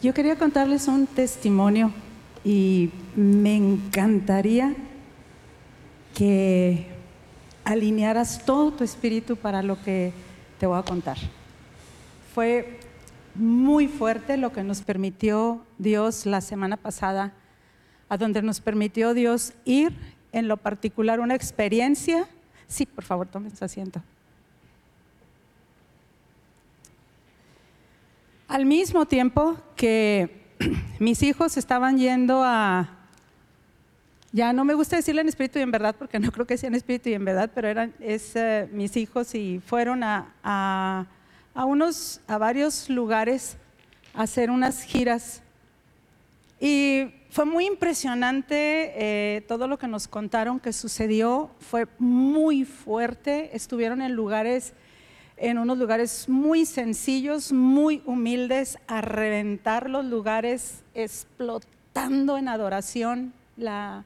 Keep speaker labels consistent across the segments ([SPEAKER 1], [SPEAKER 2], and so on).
[SPEAKER 1] Yo quería contarles un testimonio y me encantaría que alinearas todo tu espíritu para lo que te voy a contar. Fue muy fuerte lo que nos permitió Dios la semana pasada, a donde nos permitió Dios ir en lo particular una experiencia. Sí, por favor, tomen su asiento. Al mismo tiempo que mis hijos estaban yendo a, ya no me gusta decirle en espíritu y en verdad, porque no creo que sea en espíritu y en verdad, pero eran es, eh, mis hijos y fueron a, a, unos, a varios lugares a hacer unas giras. Y fue muy impresionante eh, todo lo que nos contaron que sucedió, fue muy fuerte, estuvieron en lugares en unos lugares muy sencillos, muy humildes, a reventar los lugares, explotando en adoración la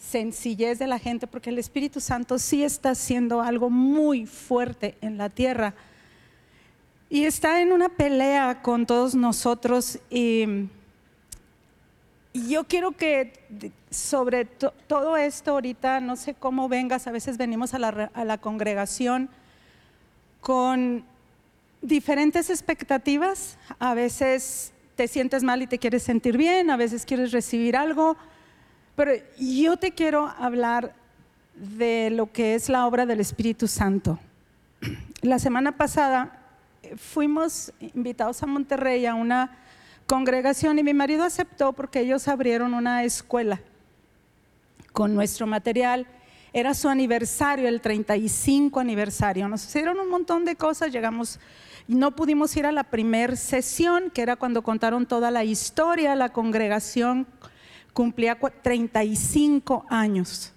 [SPEAKER 1] sencillez de la gente, porque el Espíritu Santo sí está haciendo algo muy fuerte en la tierra. Y está en una pelea con todos nosotros y, yo quiero que sobre todo esto ahorita, no sé cómo vengas, a veces venimos a la, a la congregación con diferentes expectativas. A veces te sientes mal y te quieres sentir bien, a veces quieres recibir algo, pero yo te quiero hablar de lo que es la obra del Espíritu Santo. La semana pasada fuimos invitados a Monterrey a una congregación y mi marido aceptó porque ellos abrieron una escuela con nuestro material era su aniversario, el 35 aniversario. Nos hicieron un montón de cosas, llegamos, no pudimos ir a la primer sesión, que era cuando contaron toda la historia, la congregación cumplía 35 años.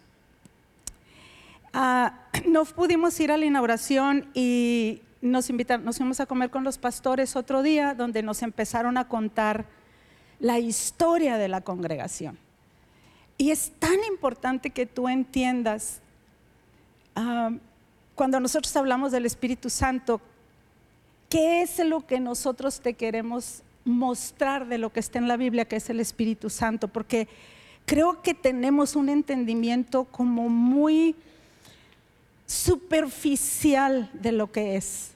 [SPEAKER 1] Ah, no pudimos ir a la inauguración y nos, invitaron, nos fuimos a comer con los pastores otro día, donde nos empezaron a contar la historia de la congregación. Y es tan importante que tú entiendas, ah, cuando nosotros hablamos del Espíritu Santo, ¿qué es lo que nosotros te queremos mostrar de lo que está en la Biblia, que es el Espíritu Santo? Porque creo que tenemos un entendimiento como muy superficial de lo que es.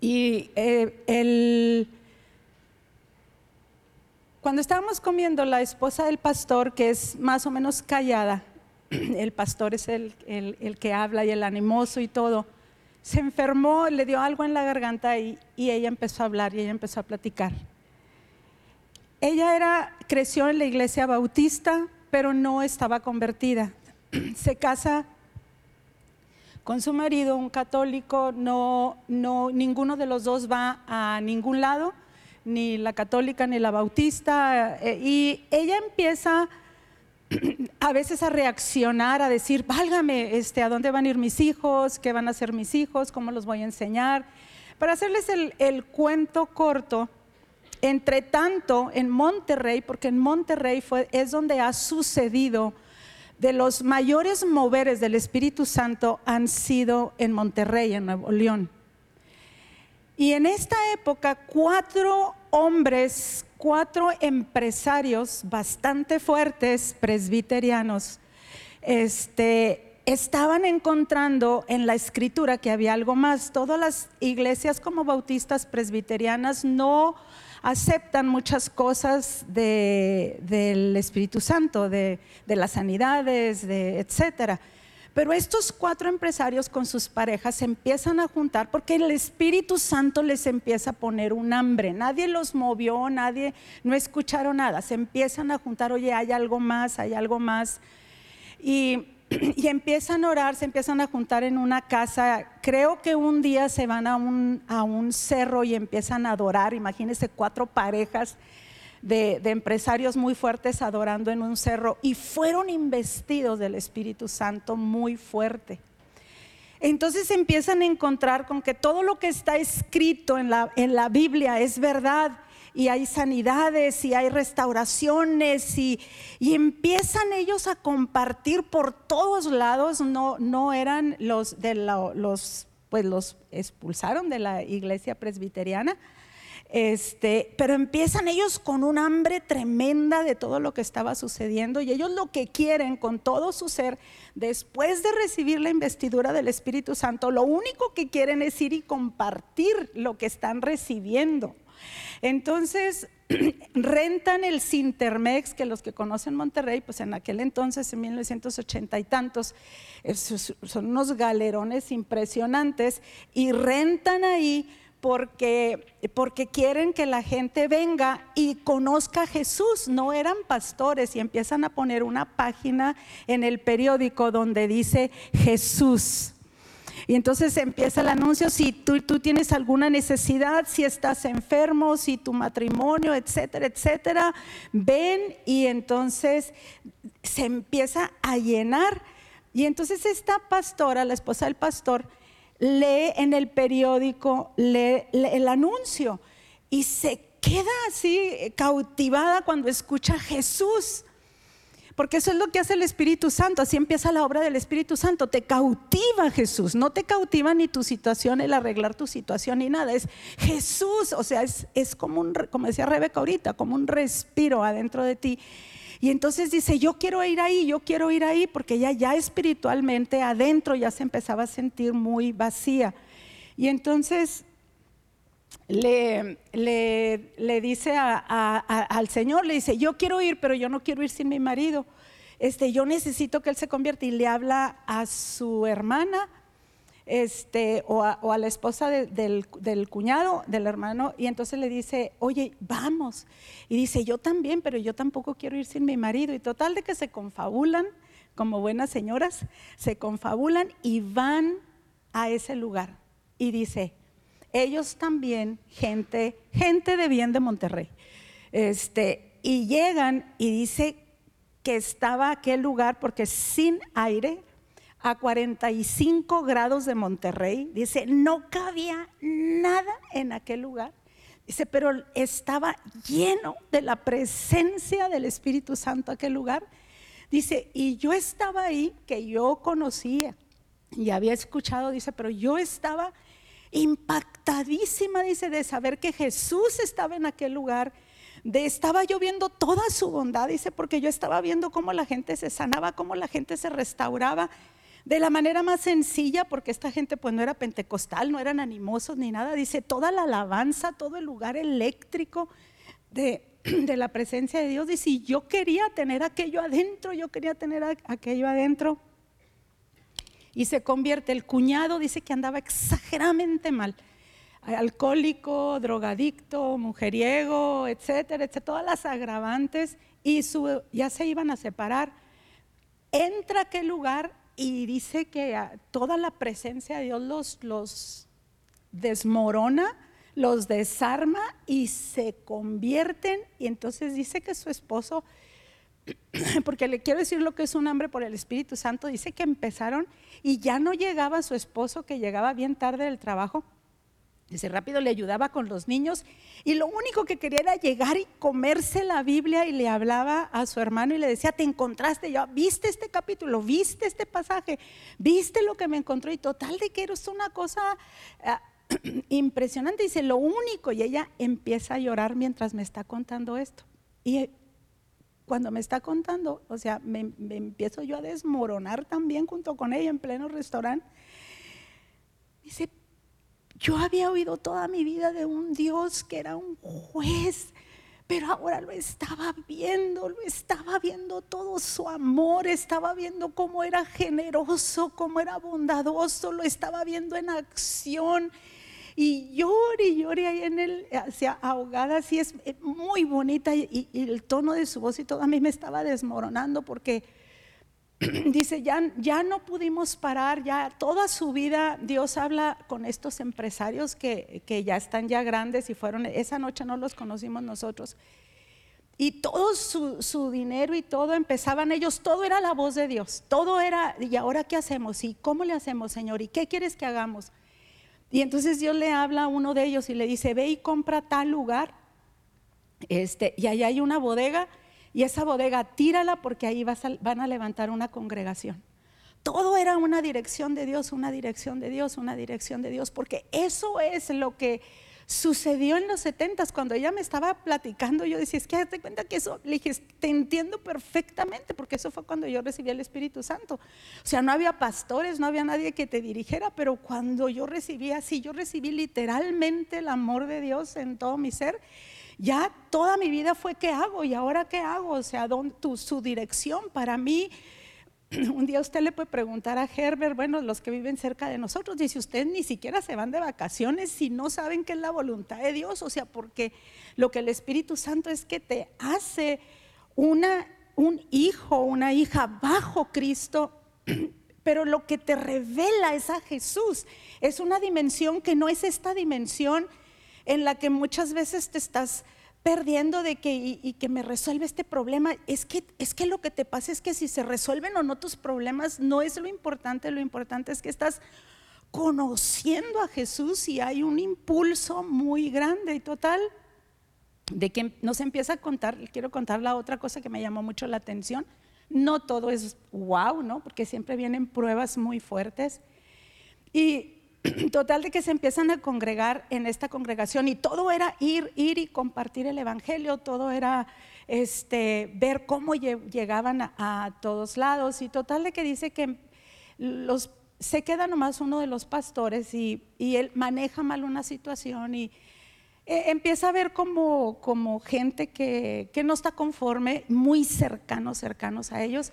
[SPEAKER 1] Y eh, el cuando estábamos comiendo, la esposa del pastor, que es más o menos callada, el pastor es el, que habla y el animoso y todo, se enfermó, le dio algo en la garganta y, y, ella empezó a hablar y ella empezó a platicar. Ella era, creció en la iglesia bautista, pero no estaba convertida. Se casa con su marido, un católico, no, no, ninguno de los dos va a ningún lado ni la católica ni la bautista, eh, y ella empieza a veces a reaccionar, a decir, válgame, este, ¿a dónde van a ir mis hijos? ¿Qué van a hacer mis hijos? ¿Cómo los voy a enseñar? Para hacerles el, el cuento corto, entre tanto, en Monterrey, porque en Monterrey fue, es donde ha sucedido de los mayores moveres del Espíritu Santo han sido en Monterrey, en Nuevo León. Y en esta época, cuatro hombres, cuatro empresarios bastante fuertes, presbiterianos, este, estaban encontrando en la escritura que había algo más. Todas las iglesias como bautistas presbiterianas no aceptan muchas cosas del Espíritu Santo, de, de las sanidades, de etcétera. Pero estos cuatro empresarios con sus parejas se empiezan a juntar porque el Espíritu Santo les empieza a poner un hambre. Nadie los movió, nadie, no escucharon nada. Se empiezan a juntar, oye, hay algo más, hay algo más. Y, y empiezan a orar, se empiezan a juntar en una casa. Creo que un día se van a un, a un cerro y empiezan a adorar. Imagínense cuatro parejas de, empresarios muy fuertes adorando en un cerro y fueron investidos del Espíritu Santo muy fuerte. Entonces empiezan a encontrar con que todo lo que está escrito en la, en la Biblia es verdad y hay sanidades y hay restauraciones y, y, empiezan ellos a compartir por todos lados, no, no eran los de los, pues los expulsaron de la iglesia presbiteriana, Este, pero empiezan ellos con un hambre tremenda de todo lo que estaba sucediendo y ellos lo que quieren con todo su ser, después de recibir la investidura del Espíritu Santo, lo único que quieren es ir y compartir lo que están recibiendo. Entonces, rentan el Sintermex, que los que conocen Monterrey, pues en aquel entonces, en 1980 y tantos, son unos galerones impresionantes, y rentan ahí porque, porque quieren que la gente venga y conozca a Jesús. No eran pastores y empiezan a poner una página en el periódico donde dice Jesús. Y entonces empieza el anuncio, si tú, tú, tienes alguna necesidad, si estás enfermo, si tu matrimonio, etcétera, etcétera, ven y entonces se empieza a llenar. Y entonces esta pastora, la esposa del pastor, lee en el periódico lee, el anuncio y se queda así cautivada cuando escucha a Jesús. Porque eso es lo que hace el Espíritu Santo. Así empieza la obra del Espíritu Santo. Te cautiva Jesús. No te cautiva ni tu situación, el arreglar tu situación ni nada. Es Jesús. O sea, es, es como un, como decía Rebeca ahorita, como un respiro adentro de ti. Y entonces dice, yo quiero ir ahí, yo quiero ir ahí, porque ella ya espiritualmente adentro ya se empezaba a sentir muy vacía. Y entonces le, le, dice al Señor, le dice, yo quiero ir, pero yo no quiero ir sin mi marido. Este, yo necesito que él se convierta y le habla a su hermana este, o, a, la esposa del, cuñado, del hermano, y entonces le dice, oye, vamos. Y dice, yo también, pero yo tampoco quiero ir sin mi marido. Y total de que se confabulan, como buenas señoras, se confabulan y van a ese lugar. Y dice, ellos también, gente, gente de bien de Monterrey, este, y llegan y dice que estaba aquel lugar porque sin aire, a 45 grados de Monterrey. Dice, no cabía nada en aquel lugar. Dice, pero estaba lleno de la presencia del Espíritu Santo aquel lugar. Dice, y yo estaba ahí, que yo conocía y había escuchado, dice, pero yo estaba impactadísima, dice, de saber que Jesús estaba en aquel lugar. De, estaba yo viendo toda su bondad, dice, porque yo estaba viendo cómo la gente se sanaba, cómo la gente se restauraba de la manera más sencilla, porque esta gente pues no era pentecostal, no eran animosos ni nada, dice toda la alabanza, todo el lugar eléctrico de, la presencia de Dios, dice, yo quería tener aquello adentro, yo quería tener aquello adentro. Y se convierte, el cuñado dice que andaba exageradamente mal, alcohólico, drogadicto, mujeriego, etcétera, etcétera, todas las agravantes, y ya se iban a separar. Entra a aquel lugar y dice que toda la presencia de Dios los, desmorona, los desarma y se convierten. Y entonces dice que su esposo, porque le quiero decir lo que es un hambre por el Espíritu Santo, dice que empezaron y ya no llegaba su esposo, que llegaba bien tarde del trabajo Dice, rápido le ayudaba con los niños y lo único que quería era llegar y comerse la Biblia y le hablaba a su hermano y le decía, te encontraste, yo, viste este capítulo, viste este pasaje, viste lo que me encontró y total de que eres una cosa ah, impresionante. Dice, lo único y ella empieza a llorar mientras me está contando esto. Y cuando me está contando, o sea, me, me empiezo yo a desmoronar también junto con ella en pleno restaurante. Dice, yo había oído toda mi vida de un Dios que era un juez, pero ahora lo estaba viendo, lo estaba viendo todo su amor, estaba viendo cómo era generoso, cómo era bondadoso, lo estaba viendo en acción. Y llore y llore ahí en él, hacia ahogada, así es muy bonita y, y el tono de su voz y todo a mí me estaba desmoronando porque dice, ya, ya no pudimos parar, ya toda su vida Dios habla con estos empresarios que, ya están ya grandes y fueron, esa noche no los conocimos nosotros. Y todo su, su, dinero y todo empezaban ellos, todo era la voz de Dios, todo era, ¿y ahora qué hacemos? ¿Y cómo le hacemos, Señor? ¿Y qué quieres que hagamos? Y entonces Dios le habla a uno de ellos y le dice, ve y compra tal lugar, este, y ahí hay una bodega y esa bodega tírala porque ahí van a levantar una congregación. Todo era una dirección de Dios, una dirección de Dios, una dirección de Dios, porque eso es lo que sucedió en los setentas, cuando ella me estaba platicando, yo decía, es que date cuenta que eso, le dije, te entiendo perfectamente, porque eso fue cuando yo recibí el Espíritu Santo. O sea, no había pastores, no había nadie que te dirigiera, pero cuando yo recibí así, yo recibí literalmente el amor de Dios en todo mi ser. Ya toda mi vida fue qué hago y ahora qué hago, o sea, tu, su dirección para mí. Un día usted le puede preguntar a Herbert, bueno, los que viven cerca de nosotros, dice, ustedes ni siquiera se van de vacaciones si no saben qué es la voluntad de Dios, o sea, porque lo que el Espíritu Santo es que te hace una, un hijo, una hija bajo Cristo, pero lo que te revela es a Jesús, es una dimensión que no es esta dimensión en la que muchas veces te estás perdiendo de que y, que me resuelve este problema. Es que, es que lo que te pasa es que si se resuelven o no tus problemas no es lo importante, lo importante es que estás conociendo a Jesús y hay un impulso muy grande y total de que nos empieza a contar, quiero contar la otra cosa que me llamó mucho la atención. No todo es wow, ¿no? Porque siempre vienen pruebas muy fuertes. Y total de que se empiezan a congregar en esta congregación y todo era ir, ir y compartir el evangelio, todo era este, ver cómo llegaban a, todos lados y total de que dice que los, se queda nomás uno de los pastores y, él maneja mal una situación y e, empieza a ver como, como gente que, que no está conforme, muy cercanos, cercanos a ellos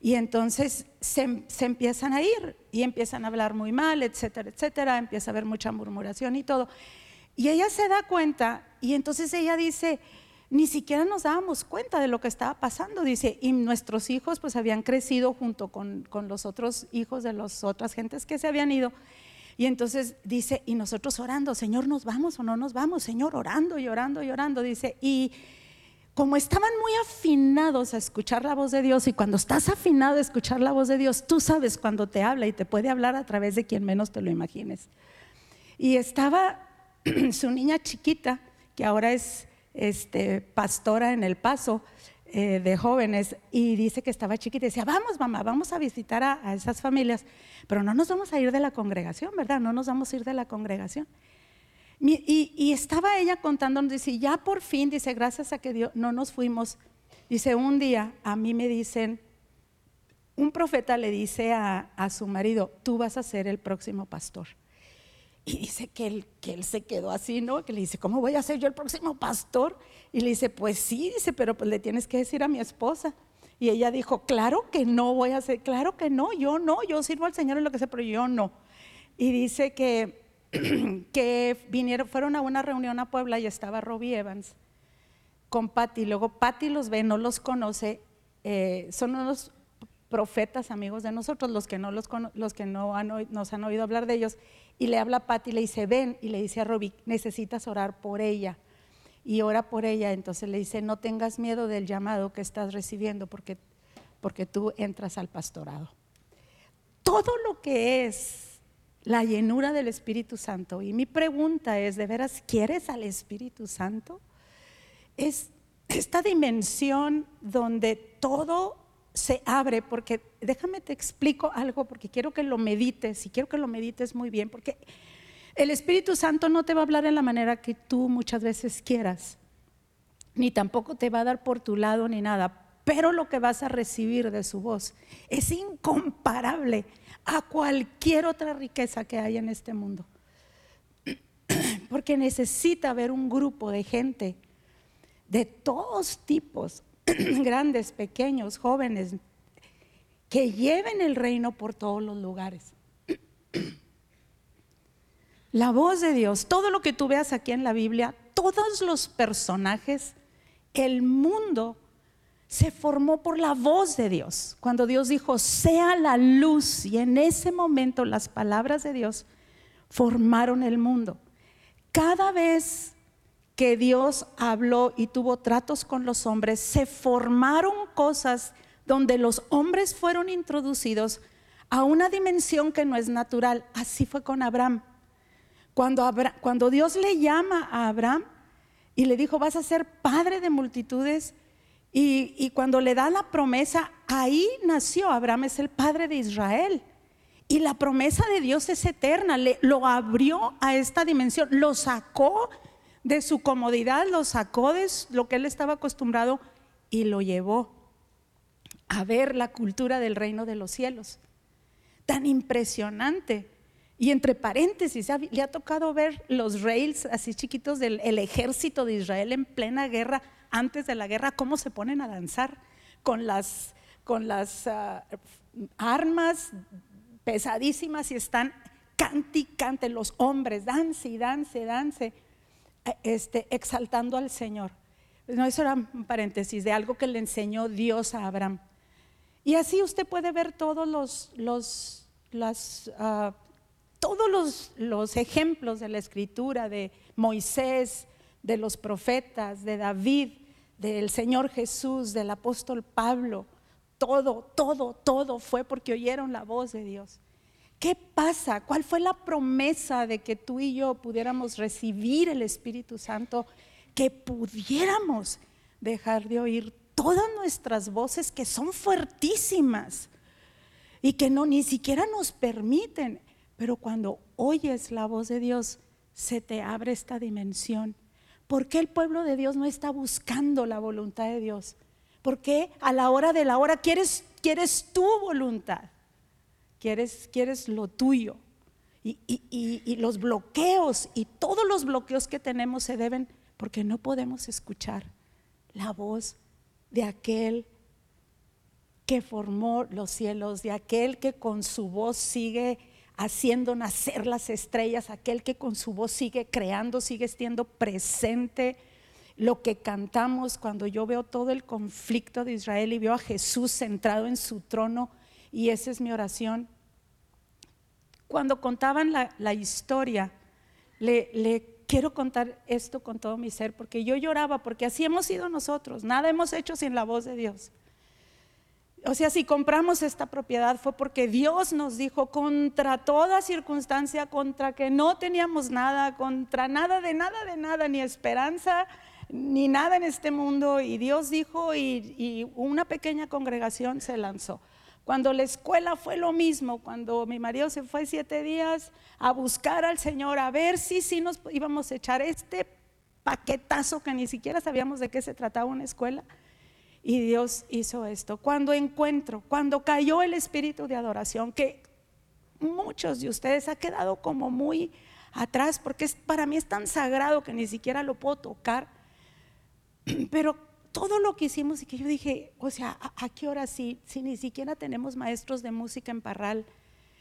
[SPEAKER 1] y entonces se, empiezan a ir y empiezan a hablar muy mal, etcétera, etcétera, empieza a haber mucha murmuración y todo. Y ella se da cuenta y entonces ella dice, ni siquiera nos dábamos cuenta de lo que estaba pasando, dice, y nuestros hijos pues habían crecido junto con, con los otros hijos de las otras gentes que se habían ido. Y entonces dice, y nosotros orando, Señor, ¿nos vamos o no nos vamos? Señor, orando y orando y orando, dice, y como estaban muy afinados a escuchar la voz de Dios y cuando estás afinado a escuchar la voz de Dios, tú sabes cuando te habla y te puede hablar a través de quien menos te lo imagines. Y estaba su niña chiquita, que ahora es este, pastora en El Paso eh, de jóvenes, y dice que estaba chiquita y decía, vamos mamá, vamos a visitar a, a esas familias, pero no nos vamos a ir de la congregación, ¿verdad? No nos vamos a ir de la congregación. Y, estaba ella contándonos, dice, ya por fin, dice, gracias a que Dios no nos fuimos. Dice, un día a mí me dicen, un profeta le dice a, su marido, tú vas a ser el próximo pastor. Y dice que él, que él se quedó así, ¿no? Que le dice, ¿cómo voy a ser yo el próximo pastor? Y le dice, pues sí, dice, pero pues le tienes que decir a mi esposa. Y ella dijo, claro que no voy a ser, claro que no, yo no, yo sirvo al Señor en lo que sé, pero yo no. Y dice que que vinieron, fueron a una reunión a Puebla y estaba Robbie Evans con Patty. Luego Patty los ve, no los conoce, eh, son unos profetas amigos de nosotros, los que no, los, los que no nos han oído hablar de ellos. Y le habla a Patty, le dice, ven, y le dice a Robbie, necesitas orar por ella. Y ora por ella, entonces le dice, no tengas miedo del llamado que estás recibiendo porque, porque tú entras al pastorado. Todo lo que es la llenura del Espíritu Santo. Y mi pregunta es, ¿de veras quieres al Espíritu Santo? Es esta dimensión donde todo se abre, porque déjame te explico algo, porque quiero que lo medites, y quiero que lo medites muy bien, porque el Espíritu Santo no te va a hablar en la manera que tú muchas veces quieras, ni tampoco te va a dar por tu lado ni nada, pero lo que vas a recibir de su voz es incomparable a cualquier otra riqueza que hay en este mundo. Porque necesita haber un grupo de gente de todos tipos, grandes, pequeños, jóvenes, que lleven el reino por todos los lugares. La voz de Dios, todo lo que tú veas aquí en la Biblia, todos los personajes, el mundo se formó por la voz de Dios. Cuando Dios dijo, sea la luz, y en ese momento las palabras de Dios formaron el mundo. Cada vez que Dios habló y tuvo tratos con los hombres, se formaron cosas donde los hombres fueron introducidos a una dimensión que no es natural. Así fue con Abraham. Cuando, Dios le llama a Abraham y le dijo, vas a ser padre de multitudes, y, cuando le da la promesa, ahí nació Abraham, es el padre de Israel. Y la promesa de Dios es eterna, le, lo abrió a esta dimensión, lo sacó de su comodidad, lo sacó de lo que él estaba acostumbrado y lo llevó a ver la cultura del reino de los cielos. Tan impresionante. Y entre paréntesis, le ha tocado ver los rails así chiquitos del ejército de Israel en plena guerra, antes de la guerra, cómo se ponen a danzar con las, con las ah, armas pesadísimas y están cante los hombres, dance y dance, dance, este, exaltando al Señor. No, eso era un paréntesis de algo que le enseñó Dios a Abraham. Y así usted puede ver todos los, los, las, ah, todos los, los ejemplos de la escritura de Moisés, de los profetas, de David, del Señor Jesús, del apóstol Pablo, todo, todo, todo fue porque oyeron la voz de Dios. ¿Qué pasa? ¿Cuál fue la promesa de que tú y yo pudiéramos recibir el Espíritu Santo? Que pudiéramos dejar de oír todas nuestras voces que son fuertísimas y que no ni siquiera nos permiten. Pero cuando oyes la voz de Dios, se te abre esta dimensión. ¿Por qué el pueblo de Dios no está buscando la voluntad de Dios? Porque a la hora de la hora quieres, quieres tu voluntad, quieres, quieres lo tuyo. Y, y los bloqueos y todos los bloqueos que tenemos se deben porque no podemos escuchar la voz de aquel que formó los cielos, de aquel que con su voz sigue haciendo nacer las estrellas, aquel que con su voz sigue creando, sigue siendo presente lo que cantamos cuando yo veo todo el conflicto de Israel y veo a Jesús centrado en su trono, y esa es mi oración. Cuando contaban la, historia, le, le quiero contar esto con todo mi ser, porque yo lloraba, porque así hemos sido nosotros, nada hemos hecho sin la voz de Dios. O sea, si compramos esta propiedad fue porque Dios nos dijo contra toda circunstancia, contra que no teníamos nada, contra nada de nada de nada, ni esperanza, ni nada en este mundo. Y Dios dijo y, una pequeña congregación se lanzó. Cuando la escuela fue lo mismo, cuando mi marido se fue siete días a buscar al Señor, a ver si sí nos íbamos a echar este paquetazo que ni siquiera sabíamos de qué se trataba una escuela. Y Dios hizo esto. Cuando encuentro, cuando cayó el espíritu de adoración, que muchos de ustedes ha quedado como muy atrás, porque para mí es tan sagrado que ni siquiera lo puedo tocar. Pero todo lo que hicimos y que yo dije, o sea, ¿a, qué hora sí? Si ni siquiera tenemos maestros de música en Parral,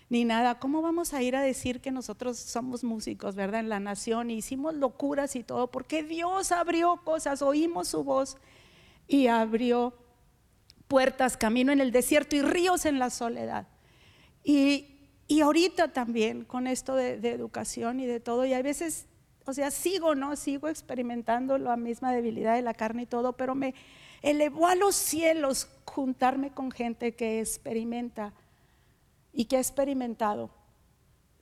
[SPEAKER 1] ni nada, ¿cómo vamos a ir a decir que nosotros somos músicos, verdad? En la nación, hicimos locuras y todo, porque Dios abrió cosas, oímos su voz y abrió puertas, camino en el desierto y ríos en la soledad. Y, ahorita también con esto de, de educación y de todo, y a veces o sea, sigo, ¿no? Sigo experimentando la misma debilidad de la carne y todo, pero me elevó a los cielos juntarme con gente que experimenta y que ha experimentado.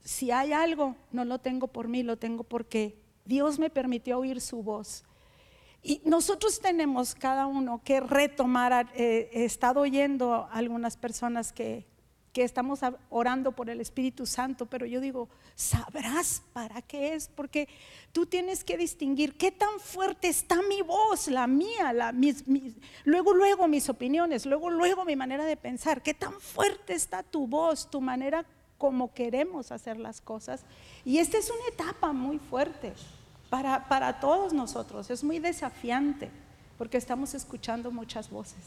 [SPEAKER 1] Si hay algo, no lo tengo por mí, lo tengo porque Dios me permitió oír su voz. Y nosotros tenemos cada uno que retomar, eh, he estado oyendo a algunas personas que, que estamos orando por el Espíritu Santo, pero yo digo, sabrás para qué es, porque tú tienes que distinguir qué tan fuerte está mi voz, la mía, la, luego, luego mis opiniones, luego, luego mi manera de pensar, qué tan fuerte está tu voz, tu manera como queremos hacer las cosas. Y esta es una etapa muy fuerte para, todos nosotros, es muy desafiante, porque estamos escuchando muchas voces.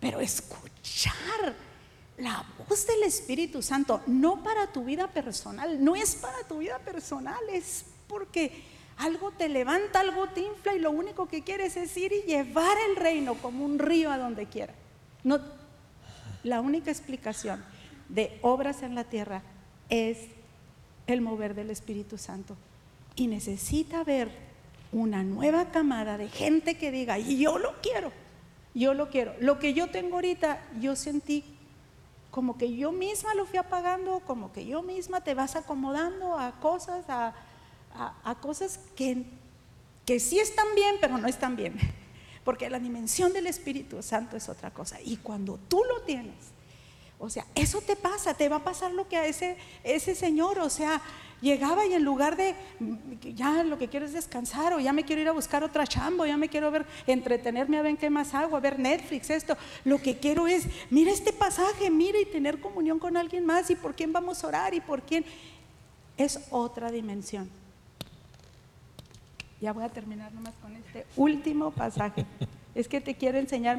[SPEAKER 1] Pero escuchar la voz del Espíritu Santo, no para tu vida personal, no es para tu vida personal, es porque algo te levanta, algo te infla y lo único que quieres es ir y llevar el reino como un río a donde quiera. No, la única explicación de obras en la tierra es el mover del Espíritu Santo. Y necesita haber una nueva camada de gente que diga, yo lo quiero, yo lo quiero. Lo que yo tengo ahorita, yo sentí como que yo misma lo fui apagando, como que yo misma te vas acomodando a cosas, a, cosas que, que sí están bien, pero no están bien. Porque la dimensión del Espíritu Santo es otra cosa. Y cuando tú lo tienes, O sea, eso te pasa, te va a pasar lo que a ese, ese señor, o sea, llegaba y en lugar de, ya lo que quiero es descansar, o ya me quiero ir a buscar otra chambo, ya me quiero ver, entretenerme a ver qué más hago, a ver Netflix, esto, lo que quiero es, mira este pasaje, mira y tener comunión con alguien más, y por quién vamos a orar, y por quién. Es otra dimensión. Ya voy a terminar nomás con este último pasaje. Es que te quiero enseñar,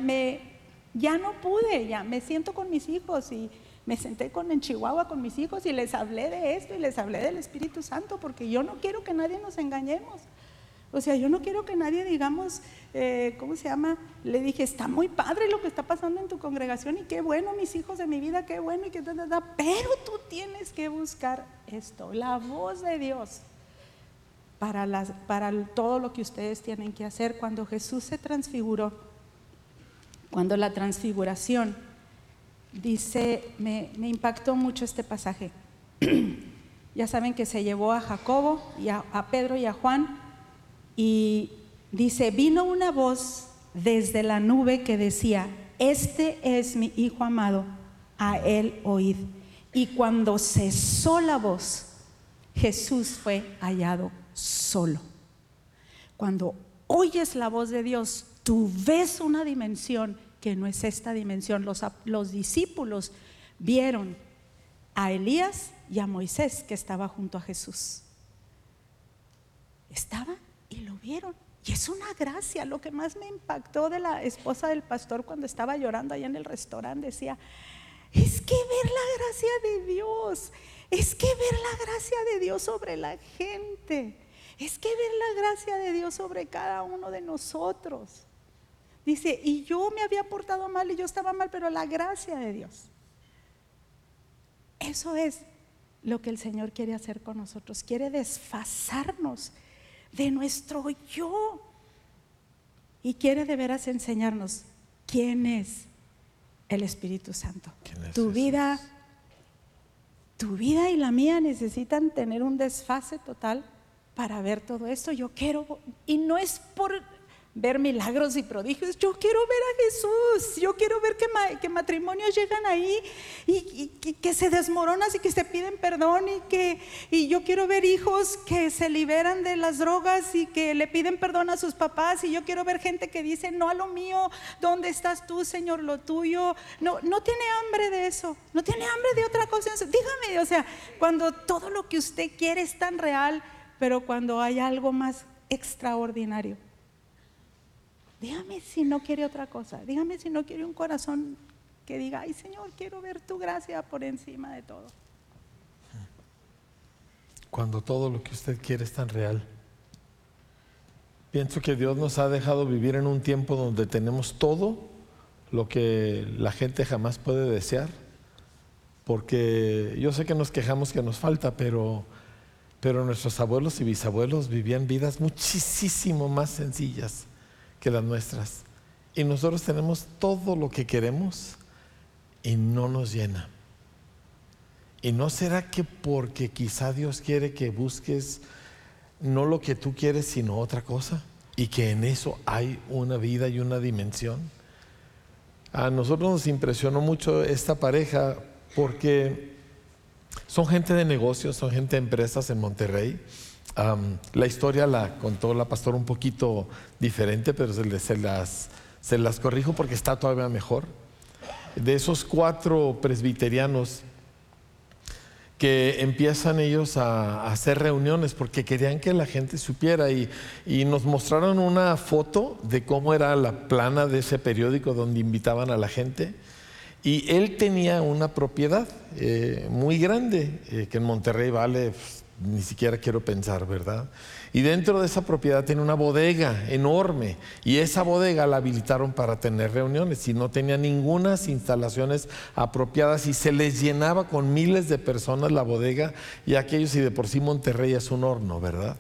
[SPEAKER 1] ya no pude, ya me siento con mis hijos y me senté con, en Chihuahua con mis hijos y les hablé de esto y les hablé del Espíritu Santo, porque yo no quiero que nadie nos engañemos. O sea, yo no quiero que nadie digamos, eh, ¿cómo se llama? Le dije, está muy padre lo que está pasando en tu congregación y qué bueno, mis hijos de mi vida, qué bueno y qué tal, pero tú tienes que buscar esto, la voz de Dios para, las, para todo lo que ustedes tienen que hacer. Cuando Jesús se transfiguró, cuando la transfiguración, dice, me, impactó mucho este pasaje. ya saben que se llevó a Jacobo y a, a Pedro y a Juan y dice, vino una voz desde la nube que decía, este es mi Hijo amado, a él oíd. Y cuando cesó la voz, Jesús fue hallado solo. Cuando oyes la voz de Dios, tú ves una dimensión que no es esta dimensión. Los, los discípulos vieron a Elías y a Moisés que estaba junto a Jesús. Estaba y lo vieron. Y es una gracia. Lo que más me impactó de la esposa del pastor cuando estaba llorando allá en el restaurante decía, es que ver la gracia de Dios, es que ver la gracia de Dios sobre la gente. Es que ver la gracia de Dios sobre cada uno de nosotros. Dice, y yo me había portado mal y yo estaba mal, pero la gracia de Dios. Eso es lo que el Señor quiere hacer con nosotros. Quiere desfasarnos de nuestro yo. Y quiere de veras enseñarnos quién es el Espíritu Santo. Tu vida, tu vida y la mía necesitan tener un desfase total para ver todo esto. Yo quiero, y no es por ver milagros y prodigios, yo quiero ver a Jesús, yo quiero ver que, matrimonios llegan ahí y, que se desmoronan y que se piden perdón y que y yo quiero ver hijos que se liberan de las drogas y que le piden perdón a sus papás y yo quiero ver gente que dice, no a lo mío, ¿dónde estás tú, Señor, lo tuyo? No, no tiene hambre de eso, no tiene hambre de otra cosa. Dígame, o sea, cuando todo lo que usted quiere es tan real, pero cuando hay algo más extraordinario. Dígame si no quiere otra cosa. Dígame si no quiere un corazón que diga, ay Señor, quiero ver tu gracia por encima de todo.
[SPEAKER 2] Cuando todo lo que usted quiere es tan real. Pienso que Dios nos ha dejado vivir en un tiempo donde tenemos todo lo que la gente jamás puede desear. Porque yo sé que nos quejamos que nos falta, pero pero nuestros abuelos y bisabuelos vivían vidas muchísimo más sencillas que las nuestras. Y nosotros tenemos todo lo que queremos y no nos llena. ¿Y no será que porque quizá Dios quiere que busques no lo que tú quieres, sino otra cosa? Y que en eso hay una vida y una dimensión. A nosotros nos impresionó mucho esta pareja porque son gente de negocios, son gente de empresas en Monterrey. La historia la contó la pastora un poquito diferente, pero se, las, se las corrijo porque está todavía mejor. De esos cuatro presbiterianos que empiezan ellos a, hacer reuniones porque querían que la gente supiera y, y, nos mostraron una foto de cómo era la plana de ese periódico donde invitaban a la gente y él tenía una propiedad eh, muy grande, eh, que en Monterrey vale, pues, ni siquiera quiero pensar, ¿verdad? Y dentro de esa propiedad tiene una bodega enorme y esa bodega la habilitaron para tener reuniones y no tenía ninguna instalaciones apropiadas y se les llenaba con miles de personas la bodega y aquellos y de por sí Monterrey es un horno, ¿verdad?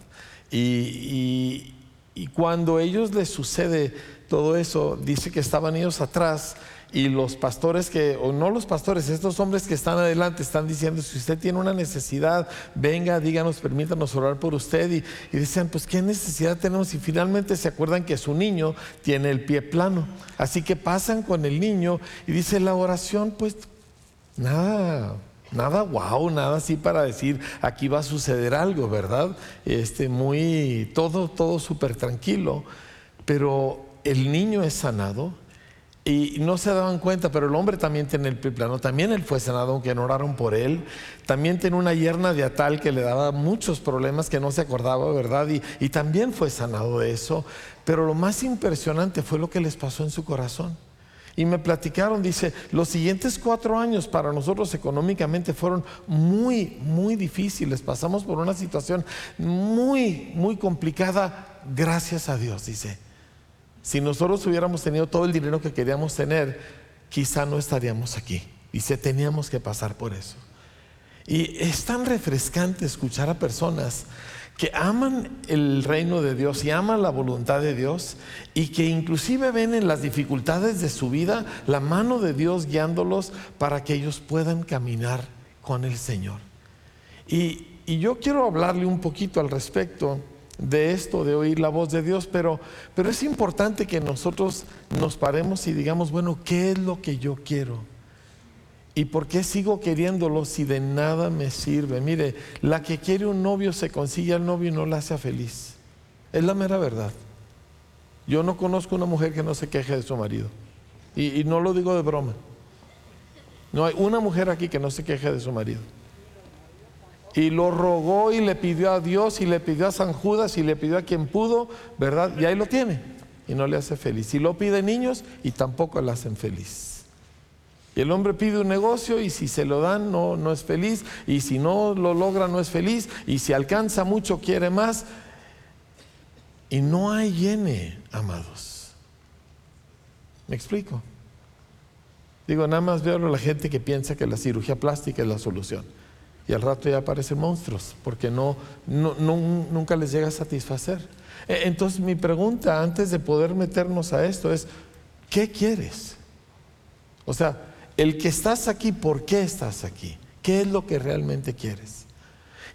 [SPEAKER 2] Y, y cuando a ellos les sucede todo eso, dice que estaban ellos atrás y los pastores que, o no los pastores, estos hombres que están adelante están diciendo, si usted tiene una necesidad, venga, díganos, permítanos orar por usted. Y, y dicen, pues qué necesidad tenemos. Y finalmente se acuerdan que su niño tiene el pie plano. Así que pasan con el niño y dice la oración, pues Nada, nada wow, nada así para decir aquí va a suceder algo, ¿verdad? Este, muy, todo, todo súper tranquilo. Pero el niño es sanado y no se daban cuenta, pero el hombre también tiene el plano, también él fue sanado, aunque no oraron por él. También tiene una yerna de Atal que le daba muchos problemas que no se acordaba, ¿verdad? Y, y también fue sanado de eso. Pero lo más impresionante fue lo que les pasó en su corazón. Y me platicaron, dice, los siguientes cuatro años para nosotros económicamente fueron muy, muy difíciles. Pasamos por una situación muy, muy complicada, gracias a Dios, dice. Si nosotros hubiéramos tenido todo el dinero que queríamos tener, quizá no estaríamos aquí. Y se teníamos que pasar por eso. Y es tan refrescante escuchar a personas que aman el reino de Dios y aman la voluntad de Dios y que inclusive ven en las dificultades de su vida la mano de Dios guiándolos para que ellos puedan caminar con el Señor. Y, y yo quiero hablarle un poquito al respecto de esto, de oír la voz de Dios, pero, pero es importante que nosotros nos paremos y digamos, bueno, ¿qué es lo que yo quiero? ¿Y por qué sigo queriéndolo si de nada me sirve? Mire, la que quiere un novio se consigue al novio y no la hace feliz. Es la mera verdad. Yo no conozco una mujer que no se queje de su marido. Y, y no lo digo de broma. No hay una mujer aquí que no se queje de su marido y lo rogó y le pidió a Dios y le pidió a San Judas y le pidió a quien pudo, ¿verdad? Y ahí lo tiene y no le hace feliz. Y lo pide niños y tampoco le hacen feliz. Y el hombre pide un negocio y si se lo dan no, no es feliz y si no lo logra no es feliz y si alcanza mucho quiere más. Y no hay llene, amados. ¿Me explico? Digo, nada más veo a la gente que piensa que la cirugía plástica es la solución y al rato ya aparecen monstruos, porque no, nunca les llega a satisfacer. E, entonces mi pregunta antes de poder meternos a esto es, ¿qué quieres? O sea, el que estás aquí, ¿por qué estás aquí? ¿Qué es lo que realmente quieres?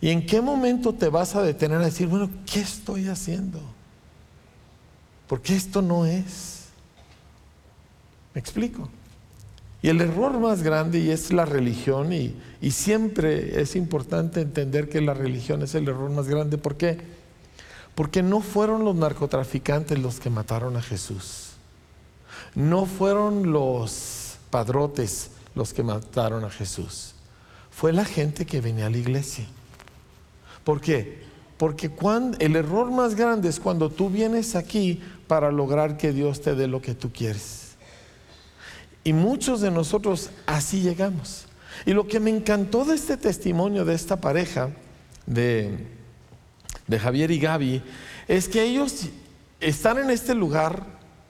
[SPEAKER 2] ¿Y en qué momento te vas a detener a decir, bueno, ¿qué estoy haciendo? Porque esto no es. ¿Me explico? Y el error más grande y es la religión y, y, siempre es importante entender que la religión es el error más grande. ¿Por qué? Porque no fueron los narcotraficantes los que mataron a Jesús. No fueron los padrotes los que mataron a Jesús. Fue la gente que venía a la iglesia. ¿Por qué? Porque cuando, el error más grande es cuando tú vienes aquí para lograr que Dios te dé lo que tú quieres. Y muchos de nosotros así llegamos. Y lo que me encantó de este testimonio de esta pareja, de, Javier y Gaby, es que ellos están en este lugar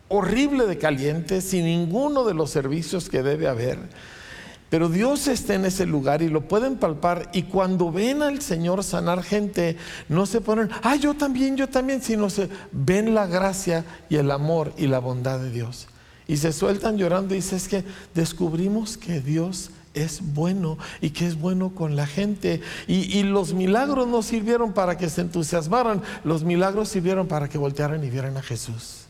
[SPEAKER 2] horrible de caliente, sin ninguno de los servicios que debe haber. Pero Dios está en ese lugar y lo pueden palpar. Y cuando ven al Señor sanar gente, no se ponen, ah, yo también, yo también, sino se ven la gracia y el amor y la bondad de Dios. Y se sueltan llorando y dice, es que descubrimos que Dios es bueno y que es bueno con la gente. Y, y, los milagros no sirvieron para que se entusiasmaran, los milagros sirvieron para que voltearan y vieran a Jesús.